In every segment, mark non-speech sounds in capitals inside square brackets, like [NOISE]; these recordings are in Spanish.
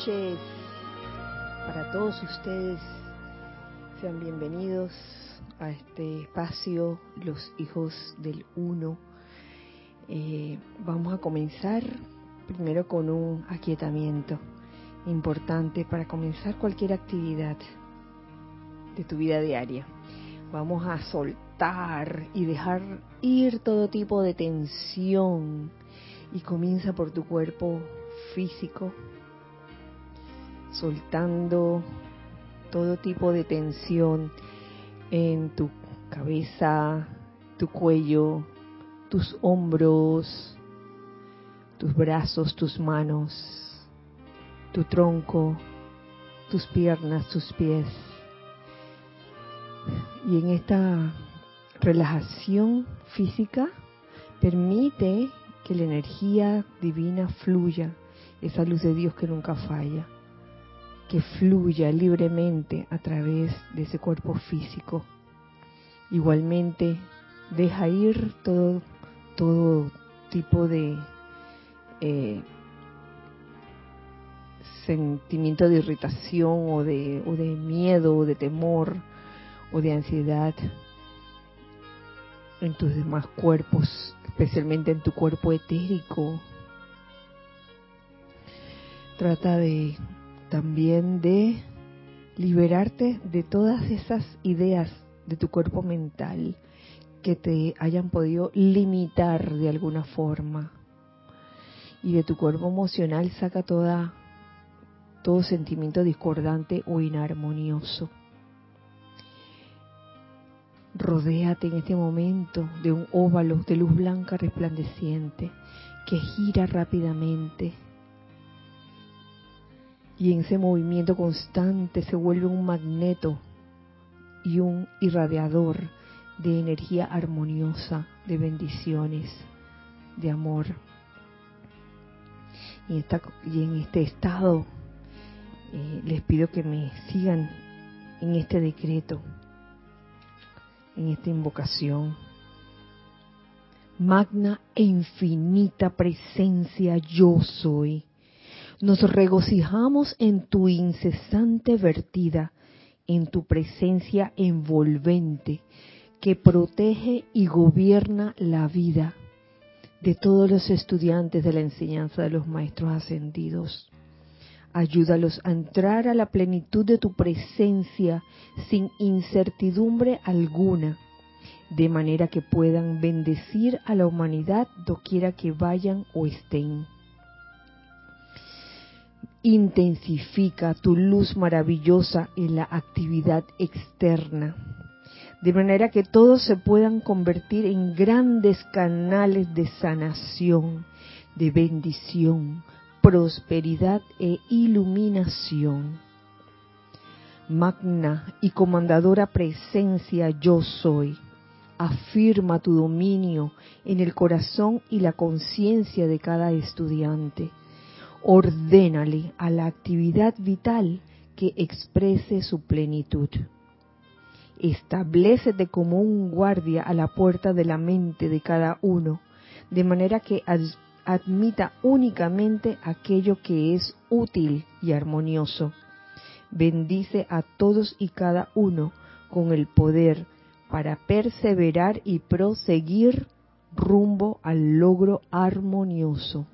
noches para todos ustedes. Sean bienvenidos a este espacio, los hijos del uno. Eh, vamos a comenzar primero con un aquietamiento importante para comenzar cualquier actividad de tu vida diaria. Vamos a soltar y dejar ir todo tipo de tensión y comienza por tu cuerpo físico, soltando todo tipo de tensión en tu cabeza, tu cuello, tus hombros, tus brazos, tus manos, tu tronco, tus piernas, tus pies. Y en esta relajación física permite que la energía divina fluya, esa luz de Dios que nunca falla, que fluya libremente a través de ese cuerpo físico. Igualmente, deja ir todo, todo tipo de eh, sentimiento de irritación o de, o de miedo o de temor o de ansiedad en tus demás cuerpos, especialmente en tu cuerpo etérico. Trata de también de liberarte de todas esas ideas de tu cuerpo mental que te hayan podido limitar de alguna forma. Y de tu cuerpo emocional saca toda todo sentimiento discordante o inarmonioso. Rodéate en este momento de un óvalo de luz blanca resplandeciente que gira rápidamente y en ese movimiento constante se vuelve un magneto y un irradiador de energía armoniosa, de bendiciones, de amor. Y, en este estado eh, les pido que me sigan en este decreto en esta invocación. Magna e infinita presencia yo soy. Nos regocijamos en tu incesante vertida, en tu presencia envolvente, que protege y gobierna la vida de todos los estudiantes de la enseñanza de los maestros ascendidos. Ayúdalos a entrar a la plenitud de tu presencia sin incertidumbre alguna, de manera que puedan bendecir a la humanidad doquiera que vayan o estén. Intensifica tu luz maravillosa en la actividad externa, de manera que todos se puedan convertir en grandes canales de sanación, de bendición, prosperidad e iluminación. Magna y comandadora presencia yo soy. Afirma tu dominio en el corazón y la conciencia de cada estudiante. Ordénale a la actividad vital que exprese su plenitud. Establecete como un guardia a la puerta de la mente de cada uno, de manera que admita únicamente aquello que es útil y armonioso. Bendice a todos y cada uno con el poder para perseverar y proseguir rumbo al logro armonioso.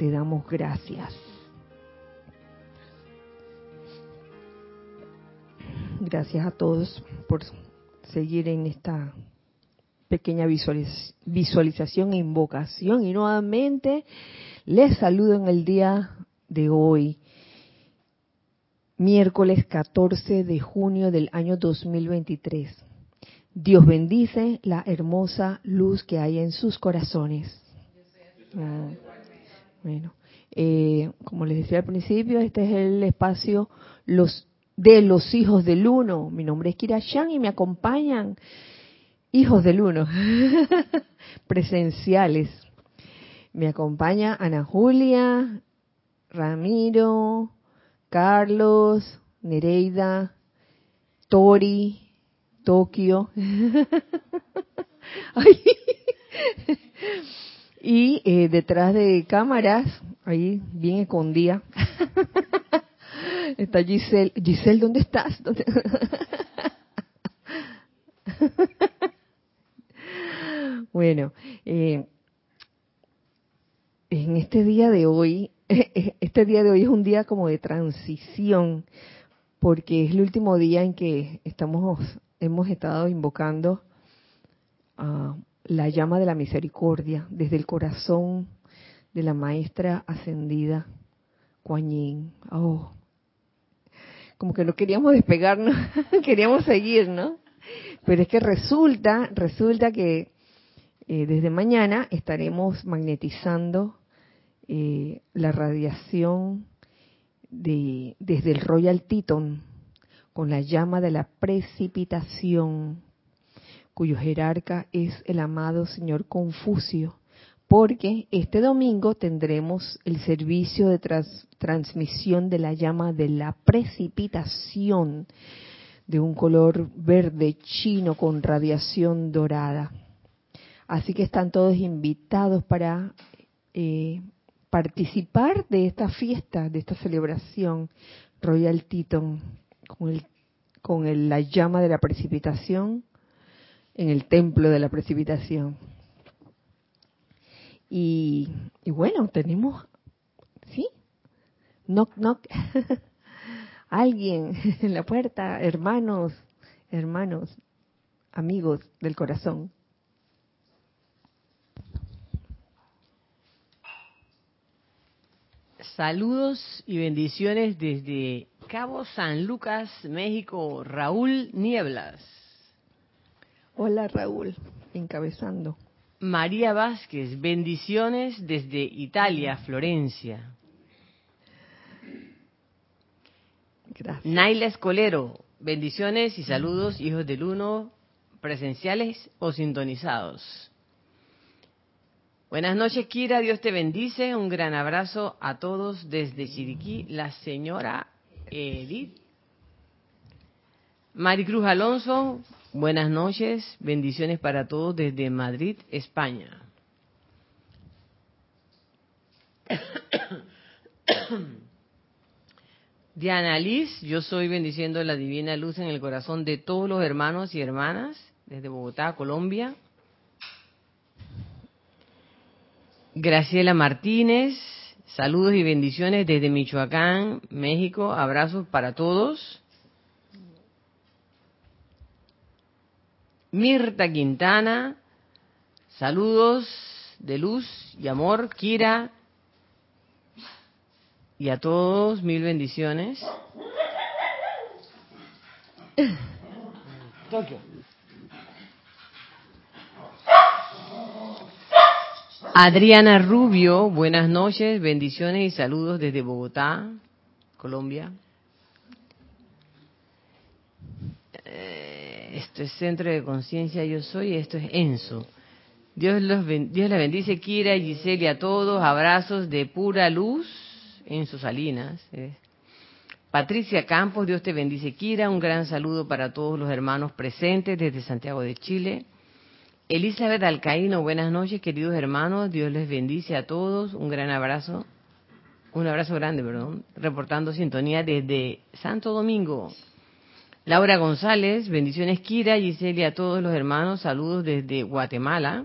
Te damos gracias. Gracias a todos por seguir en esta pequeña visualización e invocación. Y nuevamente les saludo en el día de hoy, miércoles 14 de junio del año 2023. Dios bendice la hermosa luz que hay en sus corazones. Ah, bueno, eh, como les decía al principio, este es el espacio los de los hijos del uno. Mi nombre es Kira y me acompañan hijos del uno, [LAUGHS] presenciales. Me acompaña Ana Julia, Ramiro, Carlos, Nereida, Tori, Tokio. [LAUGHS] y eh, detrás de cámaras, ahí bien escondida, [LAUGHS] Está Giselle. Giselle, ¿dónde estás? [LAUGHS] bueno, eh, en este día de hoy, [LAUGHS] este día de hoy es un día como de transición, porque es el último día en que estamos, hemos estado invocando a la llama de la misericordia desde el corazón de la maestra ascendida Kuan Oh, como que no queríamos [LAUGHS] despegarnos, queríamos seguir, ¿no? Pero es que resulta, resulta que eh, desde mañana estaremos magnetizando eh, la radiación de, desde el Royal Teton con la llama de la precipitación, cuyo jerarca es el amado señor Confucio, porque este domingo tendremos el servicio de transmisión de la llama de la precipitación de un color verde chino con radiación dorada. Así que están todos invitados para eh, participar de esta fiesta, de esta celebración Royal Teton, con, el, con la llama de la precipitación en el templo de la precipitación. Y, y bueno, tenemos, ¿sí? Knock, knock. [LAUGHS] Alguien en la puerta, hermanos, hermanos, amigos del corazón. Saludos y bendiciones desde Cabo San Lucas, México, Raúl Nieblas. Hola Raúl, encabezando. María Vázquez, bendiciones desde Italia, Florencia. Gracias. Naila Escolero, bendiciones y saludos, hijos del uno, presenciales o sintonizados. Buenas noches, Kira. Dios te bendice. Un gran abrazo a todos desde Chiriquí, la señora Edith. Maricruz Alonso, buenas noches. Bendiciones para todos desde Madrid, España. [COUGHS] Diana Liz, yo soy bendiciendo la divina luz en el corazón de todos los hermanos y hermanas desde Bogotá, Colombia. Graciela Martínez, saludos y bendiciones desde Michoacán, México. Abrazos para todos. Mirta Quintana, saludos de luz y amor. Kira y a todos mil bendiciones. Tokio. Adriana Rubio, buenas noches, bendiciones y saludos desde Bogotá, Colombia. Eh, esto es Centro de Conciencia Yo Soy, esto es Enso. Dios, los, Dios les bendice, Kira y Giselle a todos, abrazos de pura luz en sus salinas. Eh. Patricia Campos, Dios te bendice, Kira, un gran saludo para todos los hermanos presentes desde Santiago de Chile. Elizabeth Alcaíno, buenas noches, queridos hermanos. Dios les bendice a todos. Un gran abrazo. Un abrazo grande, perdón. Reportando sintonía desde Santo Domingo. Laura González, bendiciones Kira, Giselle a todos los hermanos. Saludos desde Guatemala.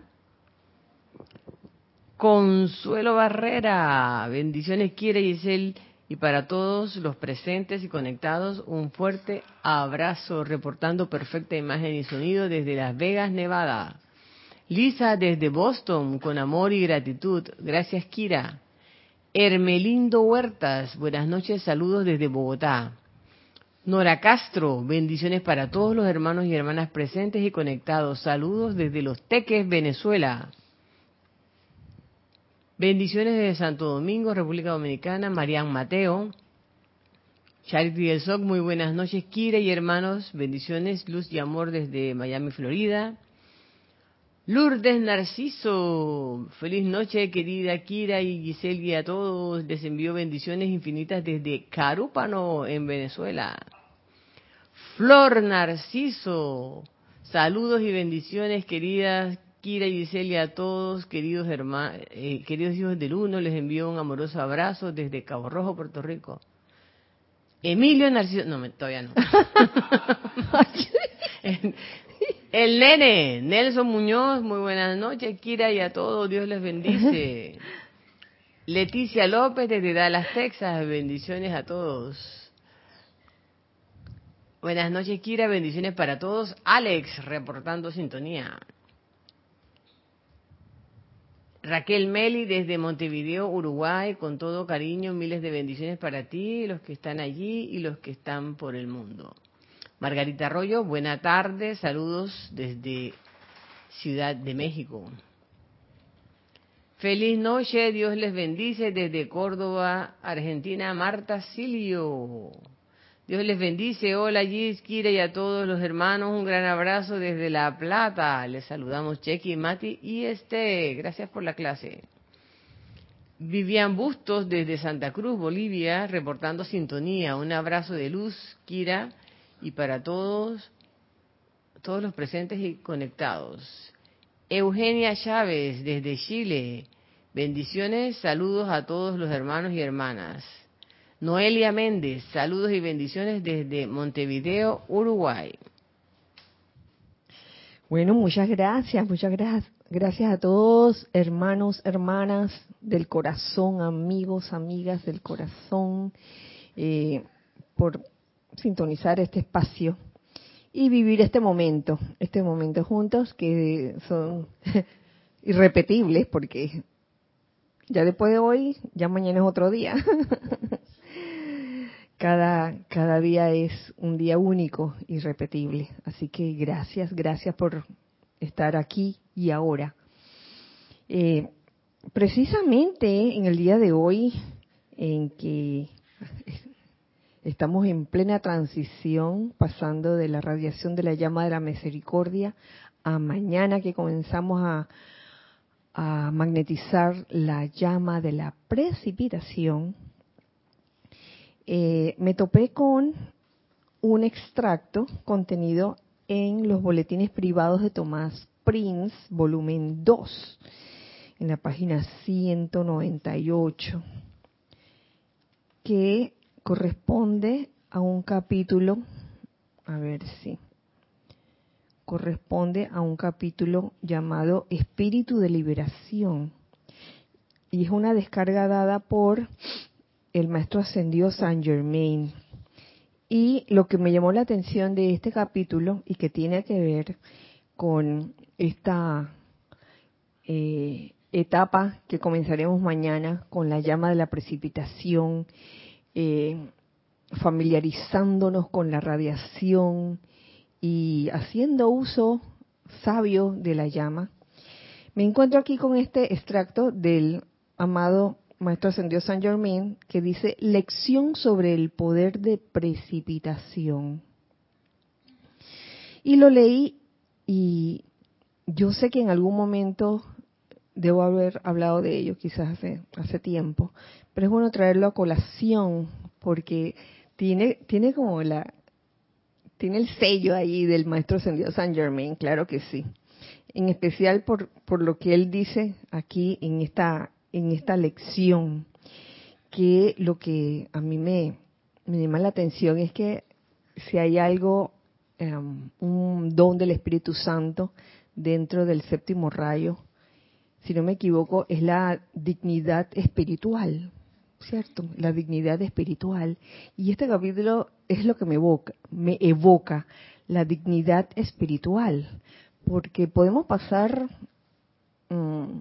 Consuelo Barrera, bendiciones Kira, Giselle y para todos los presentes y conectados, un fuerte abrazo, reportando perfecta imagen y sonido desde Las Vegas, Nevada. Lisa desde Boston, con amor y gratitud. Gracias, Kira. Hermelindo Huertas, buenas noches, saludos desde Bogotá. Nora Castro, bendiciones para todos los hermanos y hermanas presentes y conectados. Saludos desde Los Teques, Venezuela. Bendiciones desde Santo Domingo, República Dominicana. Marian Mateo. Charity del Soc, muy buenas noches, Kira y hermanos. Bendiciones, luz y amor desde Miami, Florida. Lourdes Narciso, feliz noche querida Kira y Giselle y a todos. Les envío bendiciones infinitas desde Carúpano, en Venezuela. Flor Narciso, saludos y bendiciones queridas Kira y Giselle a todos, queridos, hermanos, eh, queridos hijos del uno. Les envío un amoroso abrazo desde Cabo Rojo, Puerto Rico. Emilio Narciso, no, todavía no. [LAUGHS] El nene, Nelson Muñoz, muy buenas noches, Kira y a todos, Dios les bendice. [LAUGHS] Leticia López desde Dallas, Texas, bendiciones a todos. Buenas noches, Kira, bendiciones para todos. Alex, reportando sintonía. Raquel Meli desde Montevideo, Uruguay, con todo cariño, miles de bendiciones para ti, los que están allí y los que están por el mundo. Margarita Arroyo, buena tarde, saludos desde Ciudad de México. Feliz noche, Dios les bendice desde Córdoba, Argentina, Marta Silio. Dios les bendice, hola Gis, Kira y a todos los hermanos, un gran abrazo desde La Plata. Les saludamos Chequi, Mati y Este. Gracias por la clase. Vivian Bustos desde Santa Cruz, Bolivia, reportando sintonía. Un abrazo de luz, Kira, y para todos, todos los presentes y conectados. Eugenia Chávez desde Chile. Bendiciones, saludos a todos los hermanos y hermanas. Noelia Méndez, saludos y bendiciones desde Montevideo, Uruguay. Bueno, muchas gracias, muchas gracias. Gracias a todos, hermanos, hermanas del corazón, amigos, amigas del corazón, eh, por sintonizar este espacio y vivir este momento, este momento juntos que son [LAUGHS] irrepetibles porque ya después de hoy, ya mañana es otro día. [LAUGHS] cada, cada día es un día único, irrepetible. Así que gracias, gracias por estar aquí y ahora. Eh, precisamente en el día de hoy, en que estamos en plena transición, pasando de la radiación de la llama de la misericordia a mañana que comenzamos a, a magnetizar la llama de la precipitación, eh, me topé con un extracto contenido en los boletines privados de Tomás Prince, volumen 2, en la página 198, que corresponde a un capítulo, a ver si, corresponde a un capítulo llamado Espíritu de Liberación. Y es una descarga dada por el maestro ascendido Saint Germain. Y lo que me llamó la atención de este capítulo y que tiene que ver con esta eh, etapa que comenzaremos mañana con la llama de la precipitación, eh, familiarizándonos con la radiación y haciendo uso sabio de la llama, me encuentro aquí con este extracto del amado Maestro Ascendió San Germain que dice lección sobre el poder de precipitación. Y lo leí y yo sé que en algún momento debo haber hablado de ello, quizás hace, hace tiempo, pero es bueno traerlo a colación porque tiene, tiene como la, tiene el sello ahí del maestro ascendido San Germain, claro que sí. En especial por, por lo que él dice aquí en esta, en esta lección, que lo que a mí me, llama la atención es que si hay algo, em, un don del Espíritu Santo dentro del séptimo rayo, si no me equivoco, es la dignidad espiritual. ¿cierto? La dignidad espiritual. Y este capítulo es lo que me evoca, me evoca la dignidad espiritual, porque podemos pasar mm,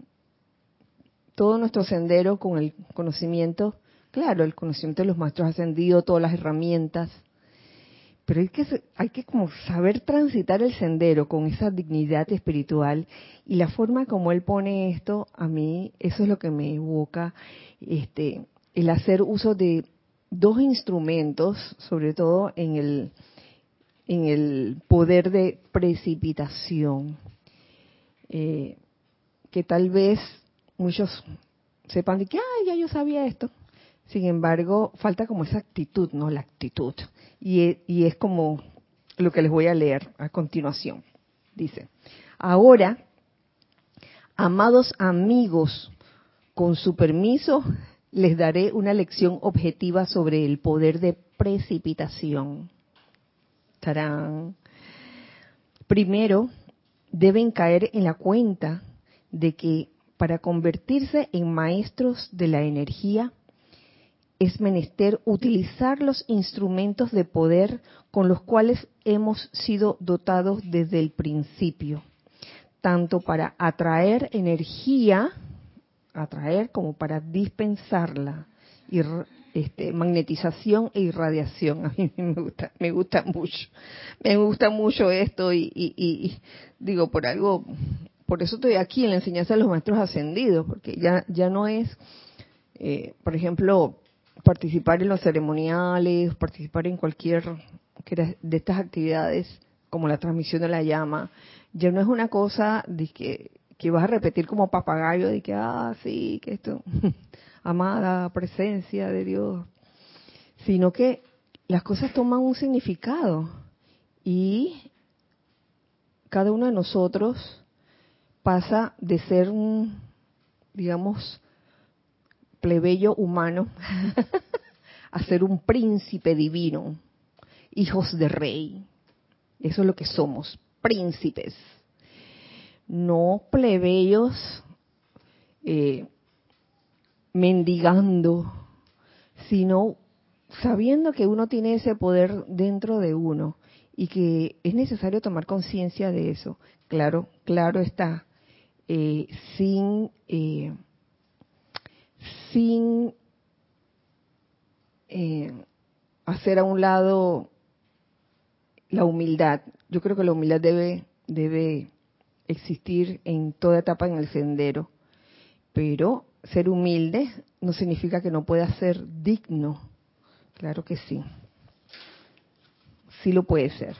todo nuestro sendero con el conocimiento, claro, el conocimiento de los maestros ascendidos, todas las herramientas, pero hay que hay que como saber transitar el sendero con esa dignidad espiritual. Y la forma como él pone esto a mí eso es lo que me evoca este el hacer uso de dos instrumentos, sobre todo en el, en el poder de precipitación, eh, que tal vez muchos sepan de que, ah, ya yo sabía esto. Sin embargo, falta como esa actitud, ¿no? La actitud. Y, y es como lo que les voy a leer a continuación. Dice, ahora, amados amigos, con su permiso, les daré una lección objetiva sobre el poder de precipitación. Tarán. Primero, deben caer en la cuenta de que para convertirse en maestros de la energía es menester utilizar los instrumentos de poder con los cuales hemos sido dotados desde el principio, tanto para atraer energía, atraer como para dispensarla, y este, magnetización e irradiación. [LAUGHS] A mí me gusta, me gusta mucho, me gusta mucho esto y, y digo por algo, por eso estoy aquí en la enseñanza de los maestros ascendidos, porque ya ya no es, eh, por ejemplo, participar en los ceremoniales, participar en cualquier de estas actividades, como la transmisión de la llama, ya no es una cosa de que, que vas a repetir como papagayo, de que, ah, sí, que esto, [LAUGHS] amada presencia de Dios, sino que las cosas toman un significado y cada uno de nosotros pasa de ser un, digamos, plebeyo humano [LAUGHS] a ser un príncipe divino, hijos de rey. Eso es lo que somos, príncipes. No plebeyos eh, mendigando, sino sabiendo que uno tiene ese poder dentro de uno y que es necesario tomar conciencia de eso. Claro, claro está, eh, sin eh, sin eh, hacer a un lado la humildad. Yo creo que la humildad debe, debe existir en toda etapa en el sendero, pero ser humilde no significa que no pueda ser digno. Claro que sí. Sí lo puede ser.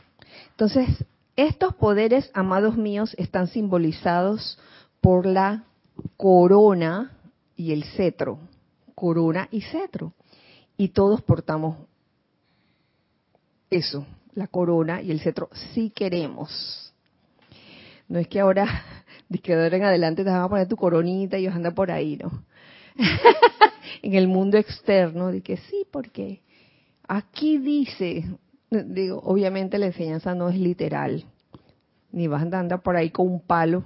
Entonces, estos poderes, amados míos, están simbolizados por la corona y el cetro, corona y cetro. Y todos portamos eso, la corona y el cetro, si queremos. No es que ahora, [LAUGHS] de que ahora en adelante te vas a poner tu coronita y vas a andar por ahí, ¿no? [LAUGHS] en el mundo externo, de que sí, porque aquí dice, digo, obviamente la enseñanza no es literal, ni vas a andar por ahí con un palo,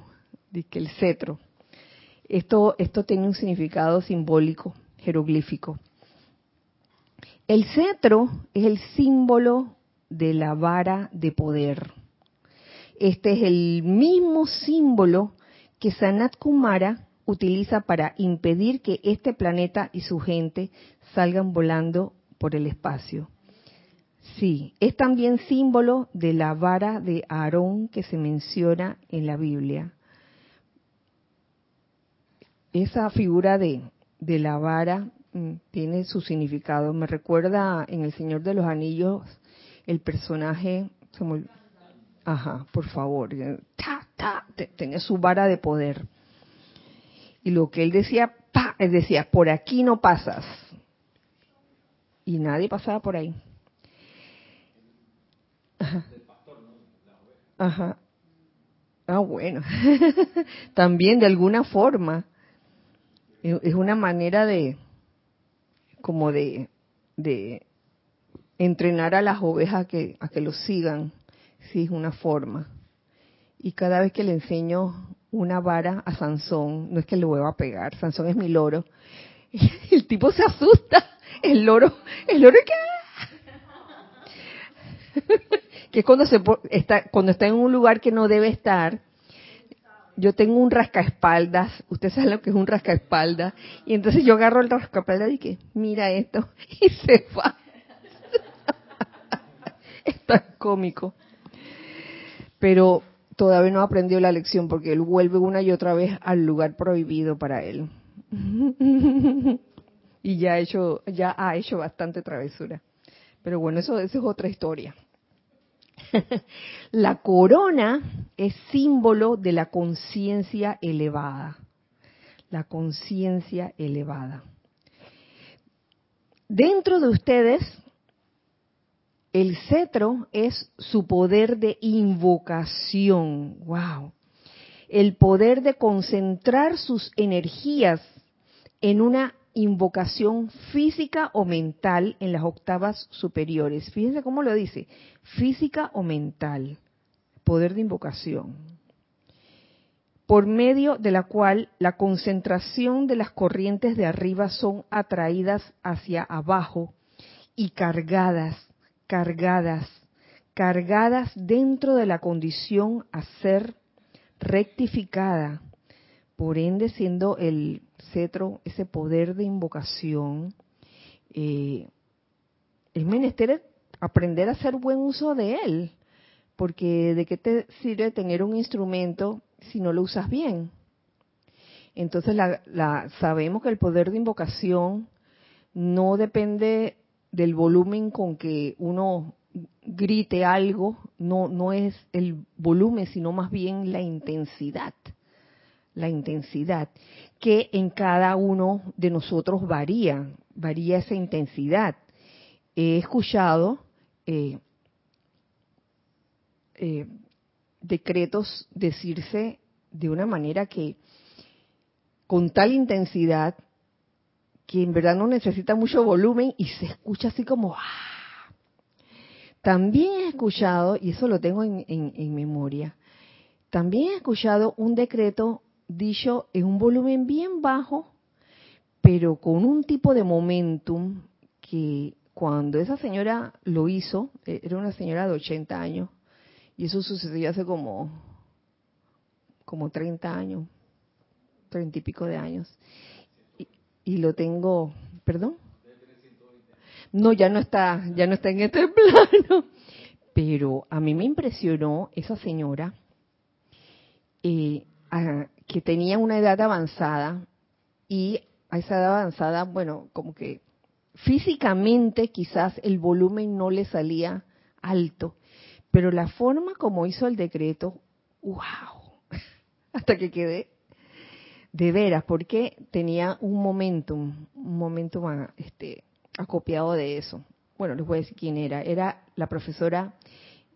que el cetro. Esto, esto tiene un significado simbólico, jeroglífico. El cetro es el símbolo de la vara de poder. Este es el mismo símbolo que Sanat Kumara utiliza para impedir que este planeta y su gente salgan volando por el espacio. Sí, es también símbolo de la vara de Aarón que se menciona en la Biblia esa figura de, la vara mm, tiene su significado. Me recuerda en El Señor de los Anillos el personaje, ajá, por favor, eh, ta, tenía su vara de poder. Y lo que él decía, pa, él decía, por aquí no pasas. Y nadie pasaba por ahí. Ajá. Ajá. Ah, bueno. [LAUGHS] También de alguna forma es una manera de, como de, de entrenar a las ovejas a que, a que lo sigan, sí, es una forma. Y cada vez que le enseño una vara a Sansón, no es que le vuelva a pegar, Sansón es mi loro, [LAUGHS] el tipo se asusta, el loro, el loro que [LAUGHS] que es cuando se está cuando está en un lugar que no debe estar yo tengo un rascaespaldas, usted sabe lo que es un rascaespaldas, y entonces yo agarro el rascaespaldas y que, mira esto, [LAUGHS] y se va. [LAUGHS] Está cómico. Pero todavía no aprendió la lección porque él vuelve una y otra vez al lugar prohibido para él. [LAUGHS] y ya ha hecho, ya ha hecho bastante travesura. Pero bueno, eso, eso es otra historia. [LAUGHS] la corona es símbolo de la conciencia elevada. La conciencia elevada. Dentro de ustedes, el cetro es su poder de invocación. ¡Wow! El poder de concentrar sus energías en una invocación física o mental en las octavas superiores. Fíjense cómo lo dice, física o mental, poder de invocación, por medio de la cual la concentración de las corrientes de arriba son atraídas hacia abajo y cargadas, cargadas, cargadas dentro de la condición a ser rectificada, por ende siendo el cetro, ese poder de invocación, eh, es menester aprender a hacer buen uso de él, porque de qué te sirve tener un instrumento si no lo usas bien. Entonces la, sabemos que el poder de invocación no depende del volumen con que uno grite algo, no, no es el volumen, sino más bien la intensidad. La intensidad que en cada uno de nosotros varía, varía esa intensidad. He escuchado eh, eh, decretos decirse de una manera que con tal intensidad que en verdad no necesita mucho volumen y se escucha así como ¡ah! también he escuchado y eso lo tengo en memoria también he escuchado un decreto dicho en un volumen bien bajo, pero con un tipo de momentum que cuando esa señora lo hizo, e, era una señora de 80 años, y eso sucedió hace como, como 30 años, 30 y pico de años, y, lo tengo, perdón, no, ya no está, ya no está en este [LAUGHS] plano, pero a mí me impresionó esa señora, eh, que tenía una edad avanzada y a esa edad avanzada, bueno, como que físicamente quizás el volumen no le salía alto, pero la forma como hizo el decreto, wow, [LAUGHS] hasta que quedé de veras, porque tenía un momentum, un momentum ah, este, acopiado de eso. Bueno, les voy a decir quién era. Era la profesora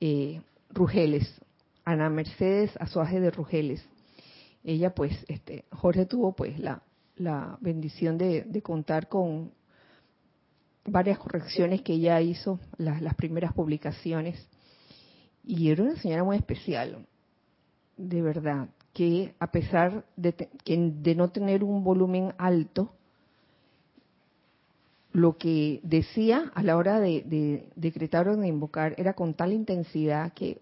eh, Rugeles, Ana Mercedes Azuaje de Rugeles ella pues, este, Jorge tuvo pues la, la bendición de, contar con varias correcciones que ella hizo, las, primeras publicaciones, y era una señora muy especial, de verdad, que a pesar de, de no tener un volumen alto, lo que decía a la hora de, decretar o de invocar era con tal intensidad que,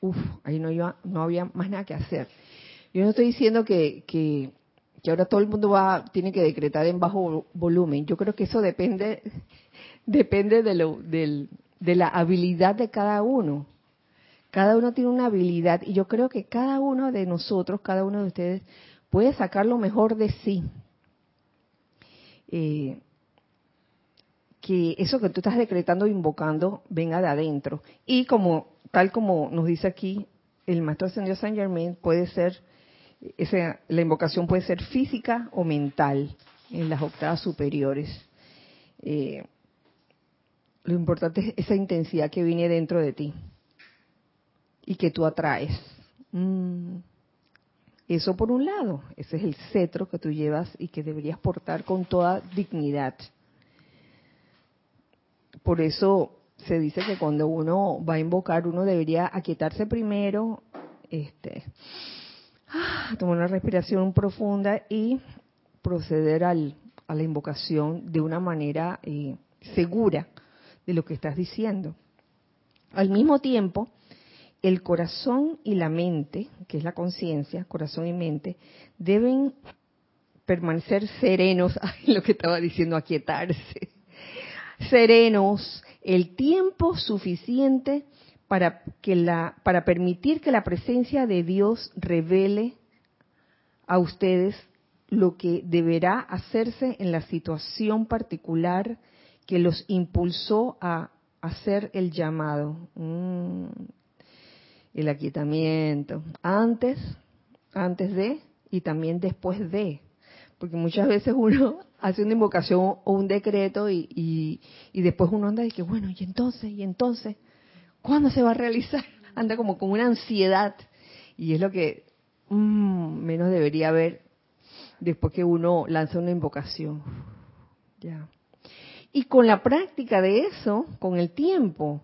uff, ahí no, iba, no había más nada que hacer. Yo no estoy diciendo que, que, ahora todo el mundo va tiene que decretar en bajo volumen. Yo creo que eso depende [LAUGHS] depende de, lo, del, de la habilidad de cada uno. Cada uno tiene una habilidad y yo creo que cada uno de nosotros, cada uno de ustedes, puede sacar lo mejor de sí. Eh, que eso que tú estás decretando, invocando, venga de adentro. Y como tal como nos dice aquí el maestro ascendido Saint Germain, puede ser esa, la invocación puede ser física o mental en las octavas superiores. Eh, lo importante es esa intensidad que viene dentro de ti y que tú atraes. Mm. Eso por un lado, ese es el cetro que tú llevas y que deberías portar con toda dignidad. Por eso se dice que cuando uno va a invocar, uno debería aquietarse primero, este, tomar una respiración profunda y proceder al, a la invocación de una manera eh, segura de lo que estás diciendo. Al mismo tiempo, el corazón y la mente, que es la conciencia, corazón y mente, deben permanecer serenos, [LAUGHS] lo que estaba diciendo, aquietarse, serenos el tiempo suficiente para, que la, para permitir que la presencia de Dios revele a ustedes lo que deberá hacerse en la situación particular que los impulsó a hacer el llamado, mm, el aquietamiento, antes, antes de y también después de, porque muchas veces uno [LAUGHS] hace una invocación o un decreto y, y después uno anda y que bueno, y entonces, y entonces, ¿Cuándo se va a realizar? [LAUGHS] Anda como con una ansiedad. Y es lo que mm, menos debería haber después que uno lanza una invocación. Ya. Y con la práctica de eso, con el tiempo,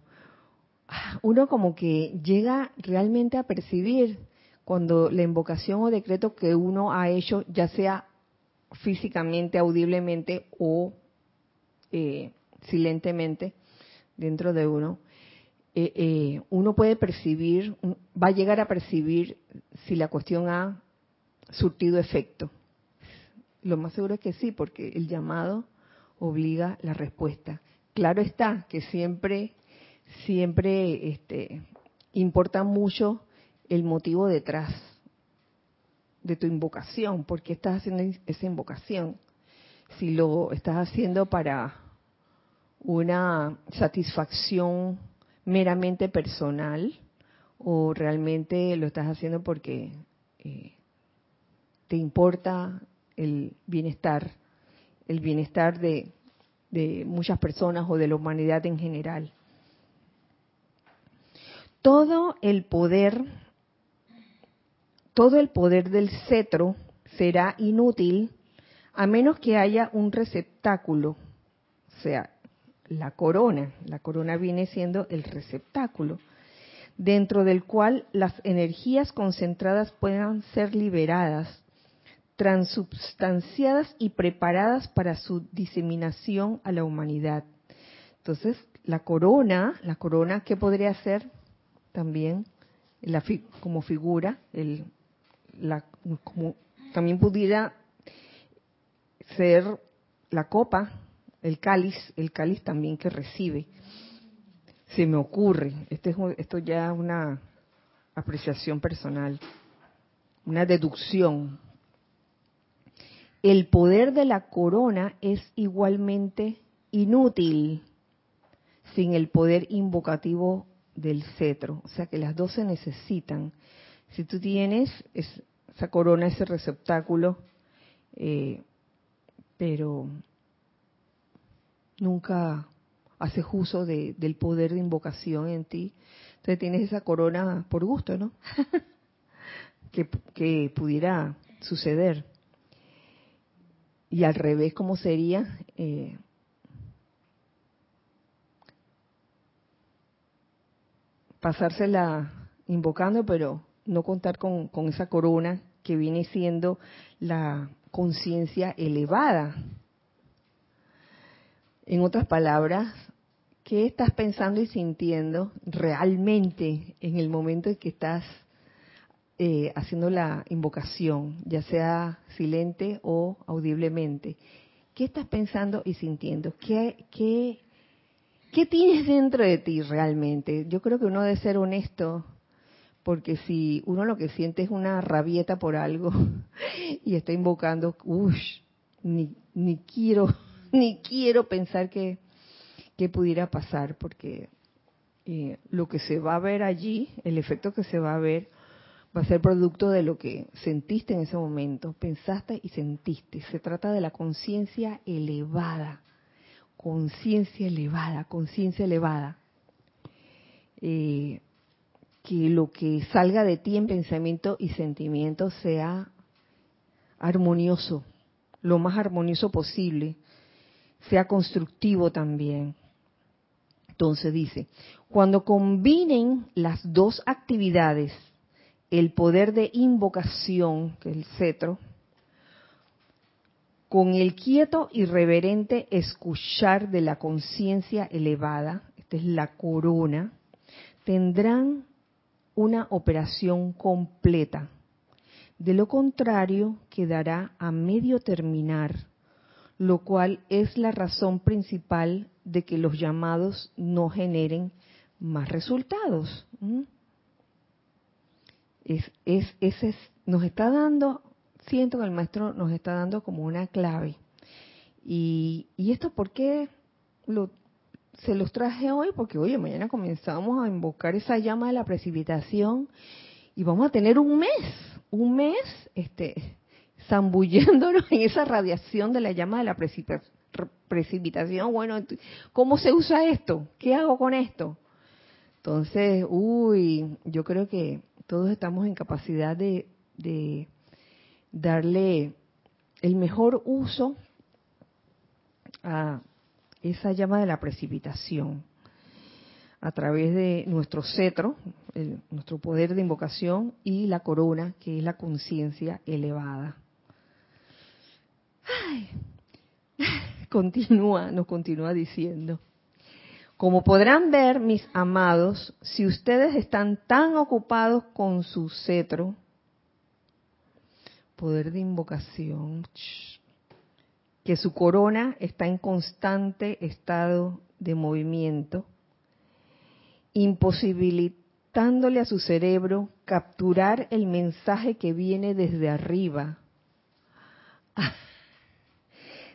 uno como que llega realmente a percibir cuando la invocación o decreto que uno ha hecho, ya sea físicamente, audiblemente o eh, silentemente dentro de uno, eh, eh, uno puede percibir, va a llegar a percibir si la cuestión ha surtido efecto. Lo más seguro es que sí, porque el llamado obliga la respuesta. Claro está que siempre, siempre este, importa mucho el motivo detrás de tu invocación, porque estás haciendo esa invocación. Si lo estás haciendo para una satisfacción meramente personal o realmente lo estás haciendo porque eh, te importa el bienestar, el bienestar de, de muchas personas o de la humanidad en general. Todo el poder, todo el poder del cetro será inútil a menos que haya un receptáculo, o sea, la corona. La corona viene siendo el receptáculo, dentro del cual las energías concentradas puedan ser liberadas, transubstanciadas y preparadas para su diseminación a la humanidad. Entonces, la corona, la corona, ¿qué podría ser también como figura? El, la, como, también pudiera ser la copa el cáliz, el cáliz también que recibe. Se me ocurre, este esto ya es una apreciación personal, una deducción. El poder de la corona es igualmente inútil sin el poder invocativo del cetro. O sea que las dos se necesitan. Si tú tienes esa corona, ese receptáculo, eh, pero nunca haces uso del poder de invocación en ti. Entonces tienes esa corona por gusto, ¿no? [LAUGHS] que, pudiera suceder. Y al revés, ¿cómo sería? Eh, pasársela invocando, pero no contar con, con esa corona que viene siendo la conciencia elevada en otras palabras, ¿qué estás pensando y sintiendo realmente en el momento en que estás eh, haciendo la invocación, ya sea silente o audiblemente? ¿Qué estás pensando y sintiendo? ¿Qué, qué, tienes dentro de ti realmente? Yo creo que uno debe ser honesto porque si uno lo que siente es una rabieta por algo [LAUGHS] y está invocando, uff, ni, ni quiero ni quiero pensar que, pudiera pasar, porque eh, lo que se va a ver allí, el efecto que se va a ver, va a ser producto de lo que sentiste en ese momento, pensaste y sentiste. Se trata de la conciencia elevada, conciencia elevada, conciencia elevada. Eh, que lo que salga de ti en pensamiento y sentimiento sea armonioso, lo más armonioso posible, sea constructivo también. Entonces dice, cuando combinen las dos actividades, el poder de invocación, que es el cetro, con el quieto y reverente escuchar de la conciencia elevada, esta es la corona, tendrán una operación completa. De lo contrario, quedará a medio terminar lo cual es la razón principal de que los llamados no generen más resultados. Es, es, ese nos está dando, siento que el maestro nos está dando como una clave. Y, y esto, ¿por qué lo, se los traje hoy? Porque, oye, mañana comenzamos a invocar esa llama de la precipitación y vamos a tener un mes, un mes, este, zambulléndonos [LAUGHS] en esa radiación de la llama de la precipitación. Bueno, ¿cómo se usa esto? ¿Qué hago con esto? Entonces, uy, yo creo que todos estamos en capacidad de, darle el mejor uso a esa llama de la precipitación a través de nuestro cetro, nuestro poder de invocación y la corona, que es la conciencia elevada. [LAUGHS] continúa, nos continúa diciendo. Como podrán ver, mis amados, si ustedes están tan ocupados con su cetro, poder de invocación, que su corona está en constante estado de movimiento, imposibilitándole a su cerebro capturar el mensaje que viene desde arriba. [LAUGHS]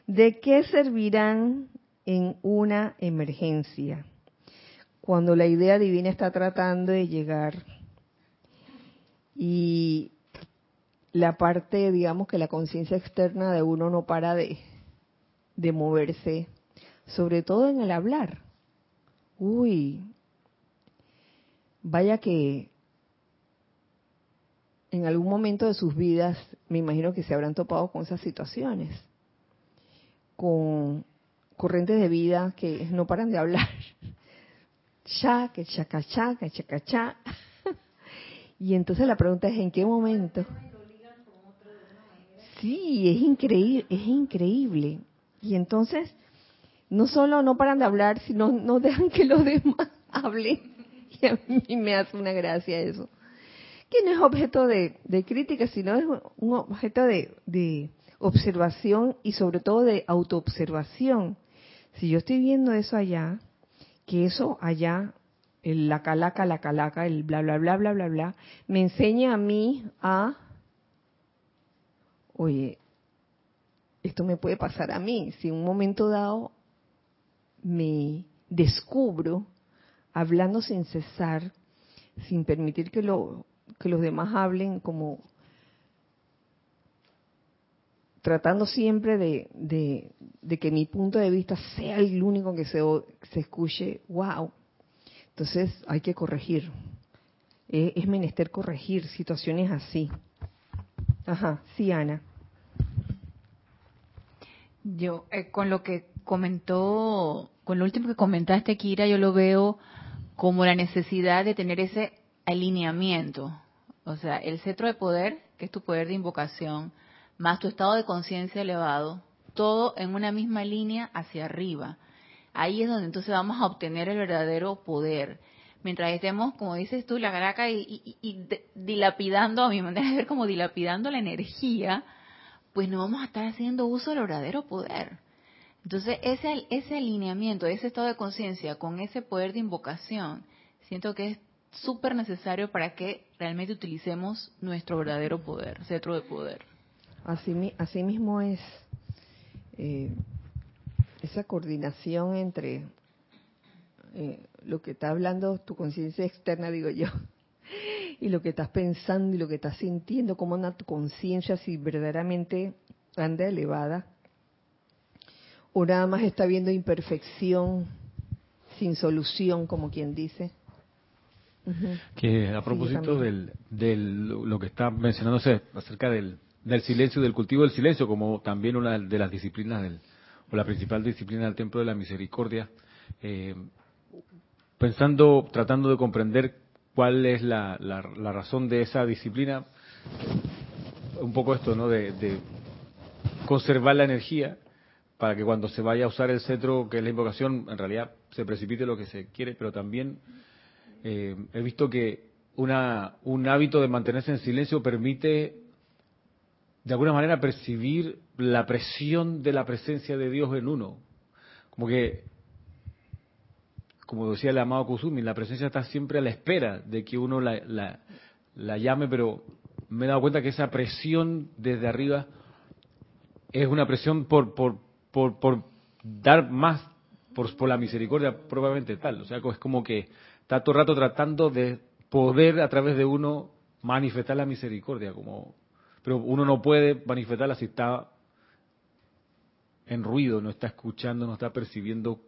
¿De qué servirán en una emergencia? Cuando la idea divina está tratando de llegar y la parte, digamos que la conciencia externa de uno no para de, de moverse, sobre todo en el hablar. Uy, vaya que en algún momento de sus vidas me imagino que se habrán topado con esas situaciones, con corrientes de vida que no paran de hablar. [LAUGHS] Ya, que chacachá, que chacachá. [LAUGHS] Y entonces la pregunta es, ¿en qué momento? Sí, es increíble, es increíble. Y entonces, no solo no paran de hablar, sino no dejan que los [LAUGHS] demás hablen. Y a mí me hace una gracia eso. Que no es objeto de, crítica, sino es un objeto de, observación y sobre todo de autoobservación. Si yo estoy viendo eso allá, que eso allá, el la calaca, la calaca, el bla, bla, bla, bla, bla, bla, me enseña a mí a, oye, esto me puede pasar a mí. Si en un momento dado me descubro hablando sin cesar, sin permitir que, lo, que los demás hablen como tratando siempre de, que mi punto de vista sea el único que se, se escuche, wow. Entonces hay que corregir. es menester corregir situaciones así. Ajá, sí, Ana. Yo, eh, con lo que comentó, con lo último que comentaste, Kira, yo lo veo como la necesidad de tener ese alineamiento. O sea, el cetro de poder, que es tu poder de invocación, más tu estado de conciencia elevado, todo en una misma línea hacia arriba. Ahí es donde entonces vamos a obtener el verdadero poder. Mientras estemos, como dices tú, la graca y, y dilapidando, a mi manera de ver, como dilapidando la energía, pues no vamos a estar haciendo uso del verdadero poder. Entonces, ese, ese alineamiento, ese estado de conciencia con ese poder de invocación, siento que es súper necesario para que realmente utilicemos nuestro verdadero poder, cetro de poder. Así, así mismo es eh, esa coordinación entre eh, lo que está hablando tu conciencia externa, digo yo, [LAUGHS] y lo que estás pensando y lo que estás sintiendo, cómo anda tu conciencia, si verdaderamente anda elevada, o nada más está viendo imperfección sin solución, como quien dice. Que a propósito del, del, lo que está mencionándose acerca del, del silencio, del cultivo del silencio, como también una de las disciplinas del, o la principal disciplina del Templo de la Misericordia, eh, pensando, tratando de comprender cuál es la, la, razón de esa disciplina. Un poco esto, ¿no? De, conservar la energía para que cuando se vaya a usar el cetro, que es la invocación, en realidad se precipite lo que se quiere, pero también eh, he visto que una, un hábito de mantenerse en silencio permite de alguna manera percibir la presión de la presencia de Dios en uno. Como que como decía el amado Kusumi, la presencia está siempre a la espera de que uno la, la, llame, pero me he dado cuenta que esa presión desde arriba es una presión por, por, por, por dar más por, por, la misericordia probablemente tal. O sea, es como que está todo el rato tratando de poder a través de uno manifestar la misericordia, como pero uno no puede manifestarla si está en ruido, no está escuchando, no está percibiendo